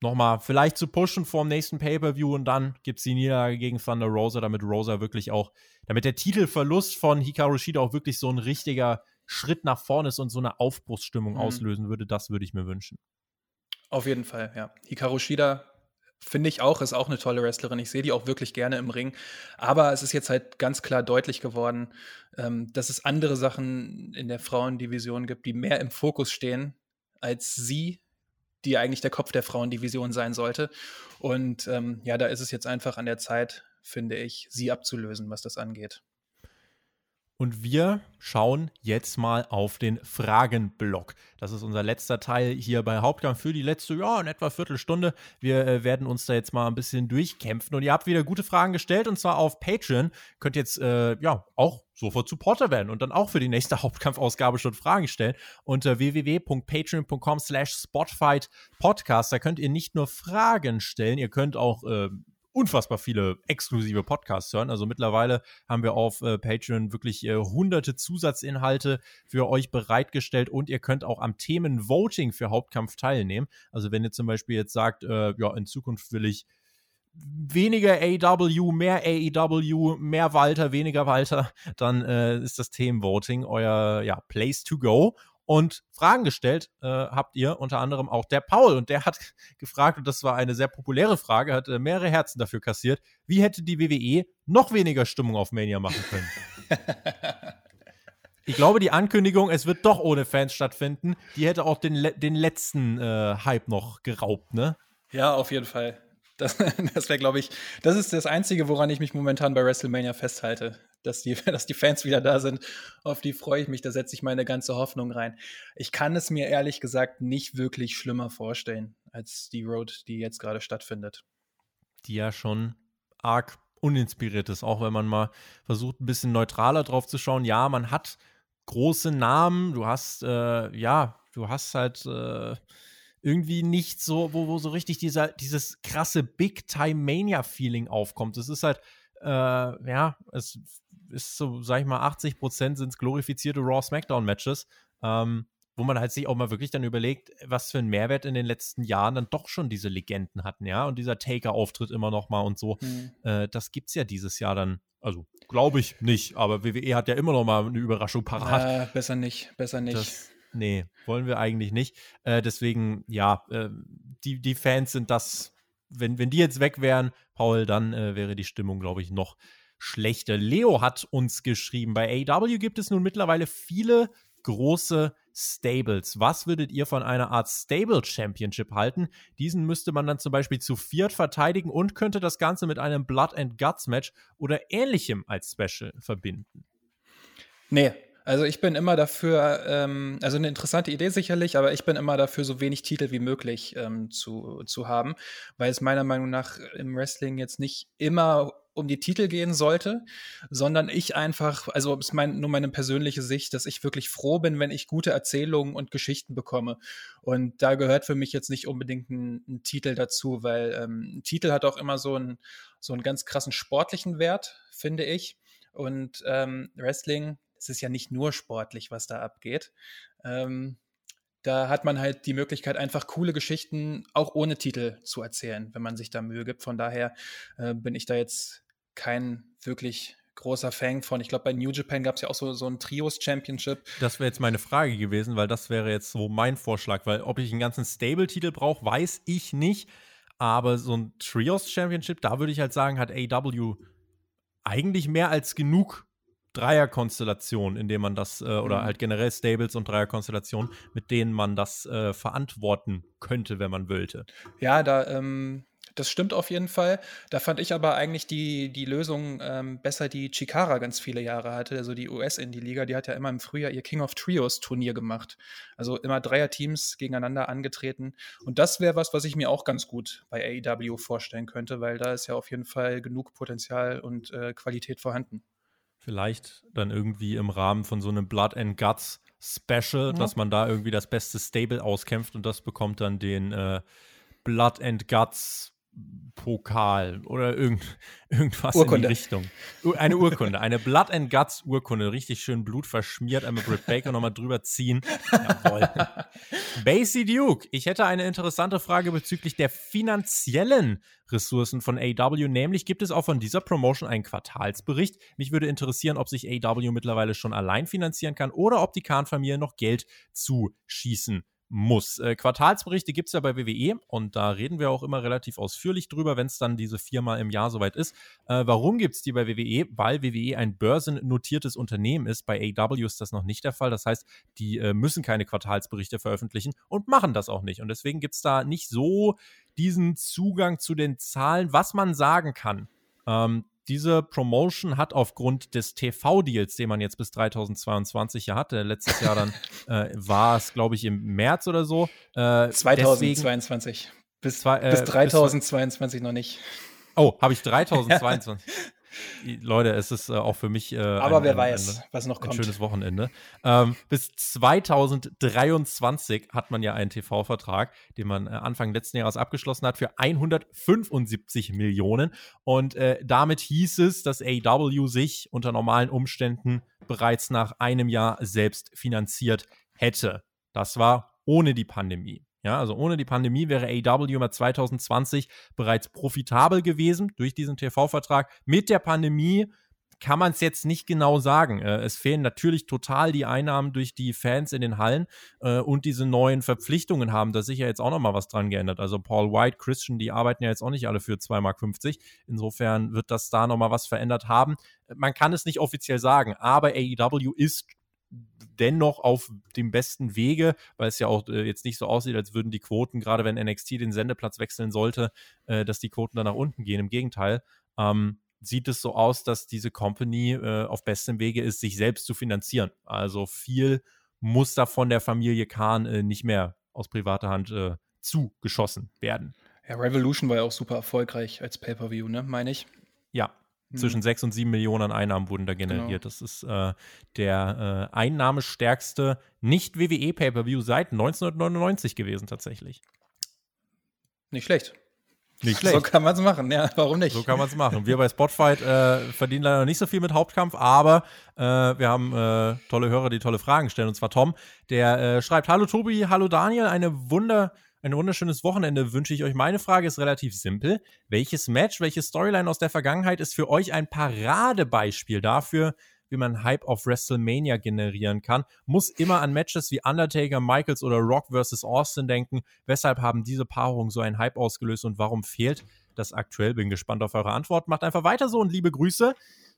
nochmal vielleicht zu pushen vor dem nächsten Pay-Per-View und dann gibt es die Niederlage gegen Thunder Rosa, damit Rosa wirklich auch, damit der Titelverlust von Hikaru Shida auch wirklich so ein richtiger Schritt nach vorne ist und so eine Aufbruchsstimmung mhm. auslösen würde, das würde ich mir wünschen. Auf jeden Fall, ja. Hikaru Shida finde ich auch, ist auch eine tolle Wrestlerin. Ich sehe die auch wirklich gerne im Ring. Aber es ist jetzt halt ganz klar deutlich geworden, ähm, dass es andere Sachen in der Frauendivision gibt, die mehr im Fokus stehen als sie die eigentlich der Kopf der Frauendivision sein sollte. Und ähm, ja, da ist es jetzt einfach an der Zeit, finde ich, sie abzulösen, was das angeht. Und wir schauen jetzt mal auf den Fragenblock. Das ist unser letzter Teil hier bei Hauptkampf für die letzte, ja, in etwa Viertelstunde. Wir äh, werden uns da jetzt mal ein bisschen durchkämpfen. Und ihr habt wieder gute Fragen gestellt und zwar auf Patreon. Könnt jetzt, äh, ja, auch sofort Supporter werden und dann auch für die nächste Hauptkampfausgabe schon Fragen stellen. Unter www.patreon.com slash spotfight podcast. Da könnt ihr nicht nur Fragen stellen, ihr könnt auch äh, unfassbar viele exklusive Podcasts hören. Also mittlerweile haben wir auf äh, Patreon wirklich äh, hunderte Zusatzinhalte für euch bereitgestellt und ihr könnt auch am Themenvoting für Hauptkampf teilnehmen. Also wenn ihr zum Beispiel jetzt sagt, äh, ja, in Zukunft will ich weniger AW, mehr AEW, mehr Walter, weniger Walter, dann äh, ist das Themenvoting euer ja, Place to go. Und Fragen gestellt äh, habt ihr unter anderem auch der Paul. Und der hat gefragt, und das war eine sehr populäre Frage, hat äh, mehrere Herzen dafür kassiert, wie hätte die WWE noch weniger Stimmung auf Mania machen können? ich glaube, die Ankündigung, es wird doch ohne Fans stattfinden, die hätte auch den, den letzten äh, Hype noch geraubt, ne? Ja, auf jeden Fall. Das, das wäre, glaube ich, das ist das Einzige, woran ich mich momentan bei WrestleMania festhalte dass die, dass die Fans wieder da sind. Auf die freue ich mich, da setze ich meine ganze Hoffnung rein. Ich kann es mir ehrlich gesagt nicht wirklich schlimmer vorstellen als die Road, die jetzt gerade stattfindet. Die ja schon arg uninspiriert ist, auch wenn man mal versucht, ein bisschen neutraler drauf zu schauen. Ja, man hat große Namen, du hast, äh, ja, du hast halt äh, irgendwie nicht so, wo, wo so richtig dieser, dieses krasse Big-Time-Mania-Feeling aufkommt. Es ist halt, äh, ja, es ist so, sag ich mal, 80 Prozent sind glorifizierte Raw-Smackdown-Matches, ähm, wo man halt sich auch mal wirklich dann überlegt, was für einen Mehrwert in den letzten Jahren dann doch schon diese Legenden hatten, ja, und dieser Taker-Auftritt immer noch mal und so. Mhm. Äh, das gibt's ja dieses Jahr dann, also glaube ich nicht, aber WWE hat ja immer noch mal eine Überraschung parat. Äh, besser nicht, besser nicht. Das, nee, wollen wir eigentlich nicht. Äh, deswegen, ja, äh, die, die Fans sind das, wenn, wenn die jetzt weg wären, Paul, dann äh, wäre die Stimmung, glaube ich, noch schlechte. Leo hat uns geschrieben, bei AW gibt es nun mittlerweile viele große Stables. Was würdet ihr von einer Art Stable Championship halten? Diesen müsste man dann zum Beispiel zu viert verteidigen und könnte das Ganze mit einem Blood and Guts Match oder ähnlichem als Special verbinden. Nee, also ich bin immer dafür, ähm, also eine interessante Idee sicherlich, aber ich bin immer dafür, so wenig Titel wie möglich ähm, zu, zu haben, weil es meiner Meinung nach im Wrestling jetzt nicht immer um die Titel gehen sollte, sondern ich einfach, also ist mein, nur meine persönliche Sicht, dass ich wirklich froh bin, wenn ich gute Erzählungen und Geschichten bekomme. Und da gehört für mich jetzt nicht unbedingt ein, ein Titel dazu, weil ähm, ein Titel hat auch immer so einen, so einen ganz krassen sportlichen Wert, finde ich. Und ähm, Wrestling, es ist ja nicht nur sportlich, was da abgeht. Ähm, da hat man halt die Möglichkeit, einfach coole Geschichten auch ohne Titel zu erzählen, wenn man sich da Mühe gibt. Von daher äh, bin ich da jetzt kein wirklich großer Fan von. Ich glaube, bei New Japan gab es ja auch so, so ein Trios-Championship. Das wäre jetzt meine Frage gewesen, weil das wäre jetzt so mein Vorschlag, weil ob ich einen ganzen Stable-Titel brauche, weiß ich nicht. Aber so ein Trios-Championship, da würde ich halt sagen, hat AW eigentlich mehr als genug Dreierkonstellationen, in denen man das, äh, oder mhm. halt generell Stables und Dreierkonstellationen, mit denen man das äh, verantworten könnte, wenn man wollte. Ja, da, ähm, das stimmt auf jeden Fall. Da fand ich aber eigentlich die, die Lösung ähm, besser, die Chikara ganz viele Jahre hatte, also die US-Indie-Liga, die hat ja immer im Frühjahr ihr King of Trios-Turnier gemacht. Also immer Dreier-Teams gegeneinander angetreten. Und das wäre was, was ich mir auch ganz gut bei AEW vorstellen könnte, weil da ist ja auf jeden Fall genug Potenzial und äh, Qualität vorhanden. Vielleicht dann irgendwie im Rahmen von so einem Blood and Guts Special, ja. dass man da irgendwie das beste Stable auskämpft und das bekommt dann den äh, Blood and Guts Pokal oder irgend, irgendwas Urkunde. in die Richtung. Eine Urkunde, eine Blood and Guts Urkunde, richtig schön Blut verschmiert, einmal Britt Baker nochmal drüber ziehen. Jawohl. Basie Duke, ich hätte eine interessante Frage bezüglich der finanziellen Ressourcen von AW, nämlich gibt es auch von dieser Promotion einen Quartalsbericht. Mich würde interessieren, ob sich AW mittlerweile schon allein finanzieren kann oder ob die Kahn-Familie noch Geld zuschießen muss. Äh, Quartalsberichte gibt es ja bei WWE und da reden wir auch immer relativ ausführlich drüber, wenn es dann diese viermal im Jahr soweit ist. Äh, warum gibt es die bei WWE? Weil WWE ein börsennotiertes Unternehmen ist. Bei AW ist das noch nicht der Fall. Das heißt, die äh, müssen keine Quartalsberichte veröffentlichen und machen das auch nicht. Und deswegen gibt es da nicht so diesen Zugang zu den Zahlen, was man sagen kann. Ähm, diese Promotion hat aufgrund des TV-Deals, den man jetzt bis 2022 ja hatte, letztes Jahr dann äh, war es, glaube ich, im März oder so. Äh, 2022. Deswegen, bis, zwei, äh, bis 3022 bis, noch nicht. Oh, habe ich 3022? Leute, es ist äh, auch für mich. Äh, Aber ein, wer ein, weiß, ein, was noch kommt. Ein schönes Wochenende. Ähm, bis 2023 hat man ja einen TV-Vertrag, den man äh, Anfang letzten Jahres abgeschlossen hat, für 175 Millionen. Und äh, damit hieß es, dass AW sich unter normalen Umständen bereits nach einem Jahr selbst finanziert hätte. Das war ohne die Pandemie. Ja, also ohne die Pandemie wäre AW im 2020 bereits profitabel gewesen durch diesen TV-Vertrag. Mit der Pandemie kann man es jetzt nicht genau sagen. Äh, es fehlen natürlich total die Einnahmen durch die Fans in den Hallen äh, und diese neuen Verpflichtungen haben da sicher jetzt auch noch mal was dran geändert. Also Paul White, Christian, die arbeiten ja jetzt auch nicht alle für 2,50 Mark. Insofern wird das da noch mal was verändert haben. Man kann es nicht offiziell sagen, aber AEW ist dennoch auf dem besten Wege, weil es ja auch äh, jetzt nicht so aussieht, als würden die Quoten, gerade wenn NXT den Sendeplatz wechseln sollte, äh, dass die Quoten dann nach unten gehen. Im Gegenteil, ähm, sieht es so aus, dass diese Company äh, auf bestem Wege ist, sich selbst zu finanzieren. Also viel muss da von der Familie Kahn äh, nicht mehr aus privater Hand äh, zugeschossen werden. Ja, Revolution war ja auch super erfolgreich als Pay-Per-View, ne, meine ich. Ja, zwischen 6 mhm. und 7 Millionen Einnahmen wurden da generiert. Genau. Das ist äh, der äh, einnahmestärkste Nicht-WWE-Pay-Per-View seit 1999 gewesen, tatsächlich. Nicht schlecht. Nicht schlecht. So kann man es machen, ja, warum nicht? So kann man es machen. Wir bei Spotfight äh, verdienen leider nicht so viel mit Hauptkampf, aber äh, wir haben äh, tolle Hörer, die tolle Fragen stellen. Und zwar Tom, der äh, schreibt: Hallo Tobi, hallo Daniel, eine Wunder ein wunderschönes Wochenende wünsche ich euch. Meine Frage ist relativ simpel. Welches Match, welche Storyline aus der Vergangenheit ist für euch ein Paradebeispiel dafür, wie man Hype auf WrestleMania generieren kann? Muss immer an Matches wie Undertaker, Michaels oder Rock vs. Austin denken. Weshalb haben diese Paarungen so einen Hype ausgelöst und warum fehlt das aktuell? Bin gespannt auf eure Antwort. Macht einfach weiter so und liebe Grüße.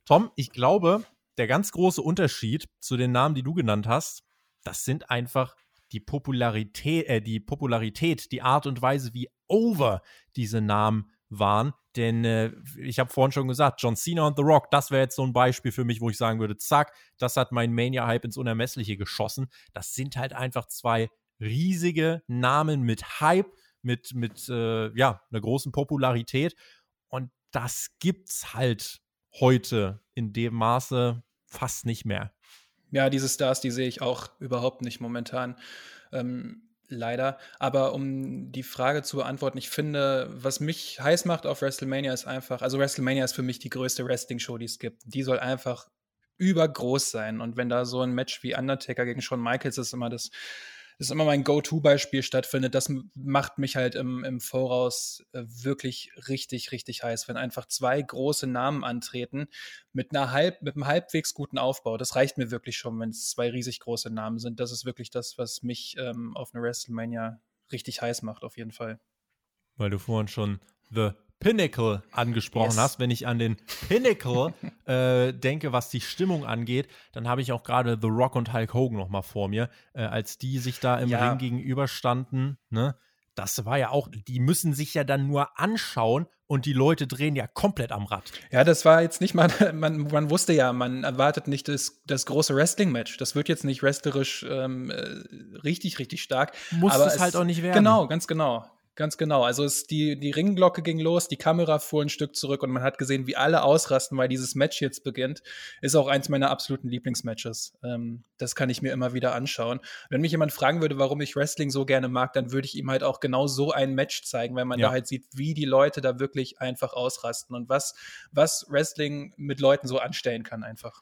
Tom, ich glaube, der ganz große Unterschied zu den Namen, die du genannt hast, das sind einfach die Popularität, äh, die Popularität, die Art und Weise, wie over diese Namen waren. Denn äh, ich habe vorhin schon gesagt, John Cena und The Rock, das wäre jetzt so ein Beispiel für mich, wo ich sagen würde, zack, das hat mein Mania-Hype ins Unermessliche geschossen. Das sind halt einfach zwei riesige Namen mit Hype, mit, mit äh, ja, einer großen Popularität. Und das gibt's halt heute in dem Maße fast nicht mehr. Ja, diese Stars, die sehe ich auch überhaupt nicht momentan. Ähm, leider. Aber um die Frage zu beantworten, ich finde, was mich heiß macht auf WrestleMania ist einfach, also WrestleMania ist für mich die größte Wrestling-Show, die es gibt. Die soll einfach übergroß sein. Und wenn da so ein Match wie Undertaker gegen Shawn Michaels ist, immer das das ist immer mein Go-To-Beispiel stattfindet, das macht mich halt im, im Voraus äh, wirklich richtig, richtig heiß, wenn einfach zwei große Namen antreten mit einer halb, mit einem halbwegs guten Aufbau. Das reicht mir wirklich schon, wenn es zwei riesig große Namen sind. Das ist wirklich das, was mich ähm, auf eine WrestleMania richtig heiß macht, auf jeden Fall. Weil du vorhin schon The Pinnacle angesprochen yes. hast. Wenn ich an den Pinnacle äh, denke, was die Stimmung angeht, dann habe ich auch gerade The Rock und Hulk Hogan noch mal vor mir, äh, als die sich da im ja. Ring gegenüberstanden. Ne? Das war ja auch, die müssen sich ja dann nur anschauen und die Leute drehen ja komplett am Rad. Ja, das war jetzt nicht mal, man, man wusste ja, man erwartet nicht das, das große Wrestling-Match. Das wird jetzt nicht wrestlerisch ähm, äh, richtig, richtig stark. Muss es halt auch nicht werden. Genau, ganz genau. Ganz genau. Also es, die, die Ringglocke ging los, die Kamera fuhr ein Stück zurück und man hat gesehen, wie alle ausrasten, weil dieses Match jetzt beginnt. Ist auch eins meiner absoluten Lieblingsmatches. Ähm, das kann ich mir immer wieder anschauen. Wenn mich jemand fragen würde, warum ich Wrestling so gerne mag, dann würde ich ihm halt auch genau so ein Match zeigen, weil man ja. da halt sieht, wie die Leute da wirklich einfach ausrasten und was, was Wrestling mit Leuten so anstellen kann einfach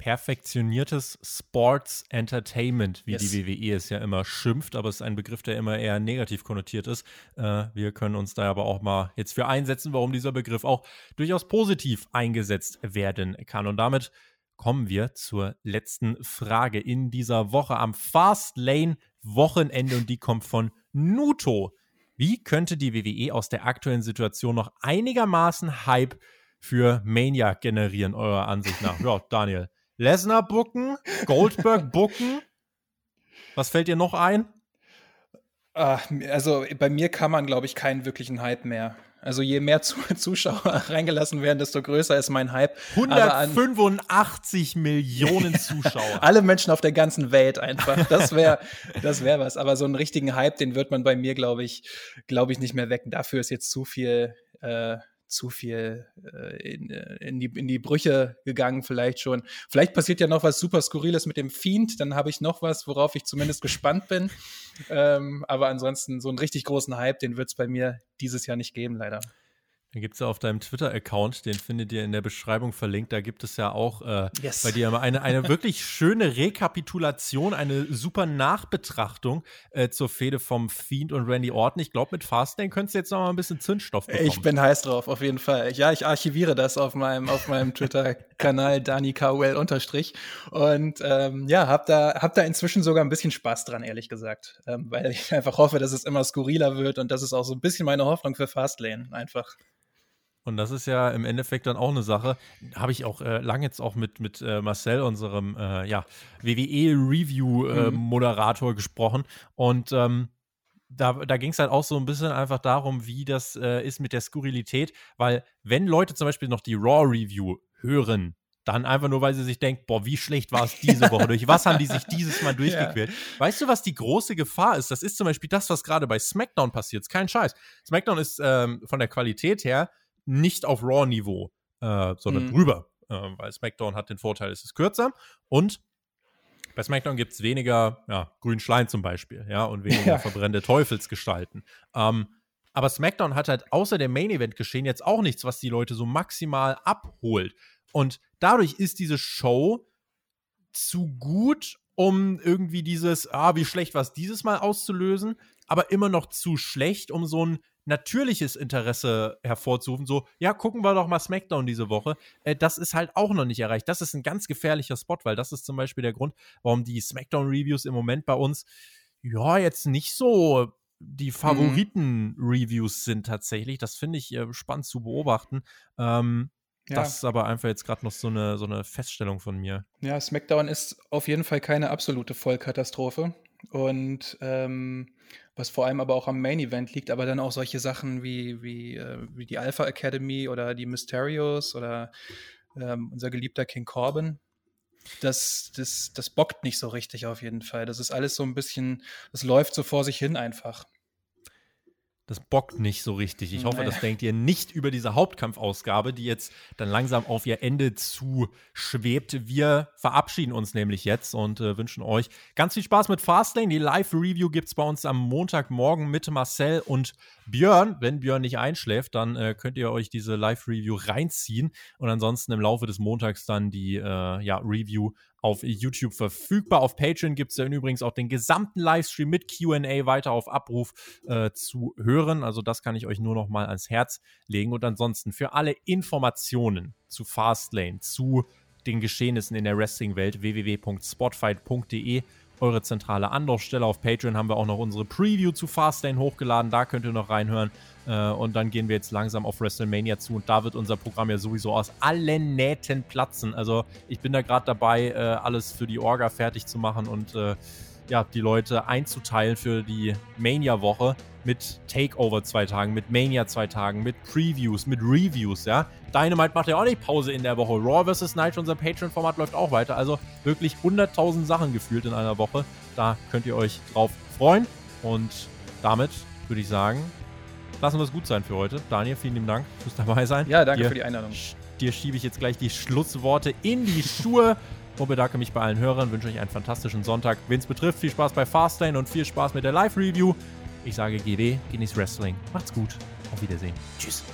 perfektioniertes Sports Entertainment, wie yes. die WWE es ja immer schimpft, aber es ist ein Begriff, der immer eher negativ konnotiert ist. Äh, wir können uns da aber auch mal jetzt für einsetzen, warum dieser Begriff auch durchaus positiv eingesetzt werden kann. Und damit kommen wir zur letzten Frage in dieser Woche am Fast Lane Wochenende und die kommt von Nuto. Wie könnte die WWE aus der aktuellen Situation noch einigermaßen Hype für Mania generieren, eurer Ansicht nach? Ja, Daniel. Lesnar bucken, Goldberg bucken. Was fällt dir noch ein? Also bei mir kann man, glaube ich, keinen wirklichen Hype mehr. Also je mehr Zuschauer reingelassen werden, desto größer ist mein Hype. 185 Millionen Zuschauer. Alle Menschen auf der ganzen Welt einfach. Das wäre das wäre was. Aber so einen richtigen Hype, den wird man bei mir, glaube ich, glaube ich, nicht mehr wecken. Dafür ist jetzt zu viel, äh, zu viel äh, in, äh, in, die, in die Brüche gegangen, vielleicht schon. Vielleicht passiert ja noch was super Skurriles mit dem Fiend, dann habe ich noch was, worauf ich zumindest gespannt bin. Ähm, aber ansonsten, so einen richtig großen Hype, den wird es bei mir dieses Jahr nicht geben, leider. Dann gibt es ja auf deinem Twitter-Account, den findet ihr in der Beschreibung verlinkt, da gibt es ja auch äh, yes. bei dir eine, eine wirklich schöne Rekapitulation, eine super Nachbetrachtung äh, zur Fehde vom Fiend und Randy Orton. Ich glaube, mit Fastlane könntest du jetzt noch mal ein bisschen Zündstoff bekommen. Ich bin heiß drauf, auf jeden Fall. Ja, ich archiviere das auf meinem, auf meinem Twitter-Kanal Dani Cowell unterstrich und ähm, ja, hab da, hab da inzwischen sogar ein bisschen Spaß dran, ehrlich gesagt, ähm, weil ich einfach hoffe, dass es immer skurriler wird und das ist auch so ein bisschen meine Hoffnung für Fastlane einfach. Und das ist ja im Endeffekt dann auch eine Sache. Habe ich auch äh, lange jetzt auch mit, mit äh, Marcel, unserem äh, ja, WWE-Review-Moderator, äh, mhm. gesprochen. Und ähm, da, da ging es halt auch so ein bisschen einfach darum, wie das äh, ist mit der Skurrilität. Weil, wenn Leute zum Beispiel noch die Raw-Review hören, dann einfach nur, weil sie sich denken, boah, wie schlecht war es diese Woche? Durch was haben die sich dieses Mal durchgequält? Ja. Weißt du, was die große Gefahr ist? Das ist zum Beispiel das, was gerade bei SmackDown passiert. Kein Scheiß. SmackDown ist ähm, von der Qualität her nicht auf Raw-Niveau, äh, sondern mhm. drüber. Äh, weil SmackDown hat den Vorteil, es ist kürzer und bei SmackDown gibt es weniger ja, grünen Schleim zum Beispiel, ja, und weniger ja. verbrennende Teufelsgestalten. Ähm, aber SmackDown hat halt außer dem Main Event geschehen jetzt auch nichts, was die Leute so maximal abholt. Und dadurch ist diese Show zu gut, um irgendwie dieses, ah, wie schlecht war es dieses Mal auszulösen, aber immer noch zu schlecht, um so ein natürliches Interesse hervorzurufen, so, ja, gucken wir doch mal SmackDown diese Woche, äh, das ist halt auch noch nicht erreicht. Das ist ein ganz gefährlicher Spot, weil das ist zum Beispiel der Grund, warum die SmackDown-Reviews im Moment bei uns, ja, jetzt nicht so die mhm. Favoriten-Reviews sind tatsächlich. Das finde ich äh, spannend zu beobachten. Ähm, ja. Das ist aber einfach jetzt gerade noch so eine, so eine Feststellung von mir. Ja, SmackDown ist auf jeden Fall keine absolute Vollkatastrophe. Und ähm, was vor allem aber auch am Main Event liegt, aber dann auch solche Sachen wie, wie, äh, wie die Alpha Academy oder die Mysterios oder ähm, unser geliebter King Corbin. Das, das, das bockt nicht so richtig auf jeden Fall. Das ist alles so ein bisschen, das läuft so vor sich hin einfach das bockt nicht so richtig. Ich hoffe, naja. das denkt ihr nicht über diese Hauptkampfausgabe, die jetzt dann langsam auf ihr Ende zu schwebt. Wir verabschieden uns nämlich jetzt und äh, wünschen euch ganz viel Spaß mit Fastlane. Die Live-Review gibt es bei uns am Montagmorgen mit Marcel und Björn. Wenn Björn nicht einschläft, dann äh, könnt ihr euch diese Live-Review reinziehen und ansonsten im Laufe des Montags dann die äh, ja, Review auf YouTube verfügbar. Auf Patreon gibt es ja übrigens auch den gesamten Livestream mit QA weiter auf Abruf äh, zu hören. Also das kann ich euch nur noch mal ans Herz legen. Und ansonsten für alle Informationen zu Fastlane, zu den Geschehnissen in der Wrestling-Welt www.spotfight.de eure zentrale Anlaufstelle. Auf Patreon haben wir auch noch unsere Preview zu Fastlane hochgeladen. Da könnt ihr noch reinhören. Äh, und dann gehen wir jetzt langsam auf WrestleMania zu. Und da wird unser Programm ja sowieso aus allen Nähten platzen. Also ich bin da gerade dabei, äh, alles für die Orga fertig zu machen und äh, ja, die Leute einzuteilen für die Mania-Woche mit Takeover zwei Tagen, mit Mania zwei Tagen, mit Previews, mit Reviews, ja. Dynamite macht ja auch nicht Pause in der Woche. Raw vs. Night, unser Patreon-Format, läuft auch weiter. Also wirklich 100.000 Sachen gefühlt in einer Woche. Da könnt ihr euch drauf freuen. Und damit würde ich sagen, lassen wir es gut sein für heute. Daniel, vielen lieben Dank fürs dabei sein. Ja, danke dir, für die Einladung. Dir schiebe ich jetzt gleich die Schlussworte in die Schuhe und bedanke mich bei allen Hörern, wünsche euch einen fantastischen Sonntag. Wen es betrifft, viel Spaß bei Fastlane und viel Spaß mit der Live-Review. Ich sage GW, genießt Wrestling. Macht's gut. Auf Wiedersehen. Tschüss.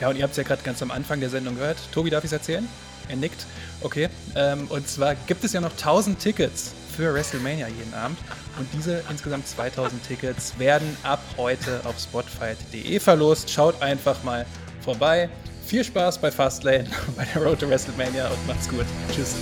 Ja, und ihr habt es ja gerade ganz am Anfang der Sendung gehört. Tobi, darf ich es erzählen? Er nickt. Okay. Ähm, und zwar gibt es ja noch 1000 Tickets für WrestleMania jeden Abend. Und diese insgesamt 2000 Tickets werden ab heute auf spotfight.de verlost. Schaut einfach mal vorbei. Viel Spaß bei Fastlane, bei der Road to WrestleMania und macht's gut. Tschüss.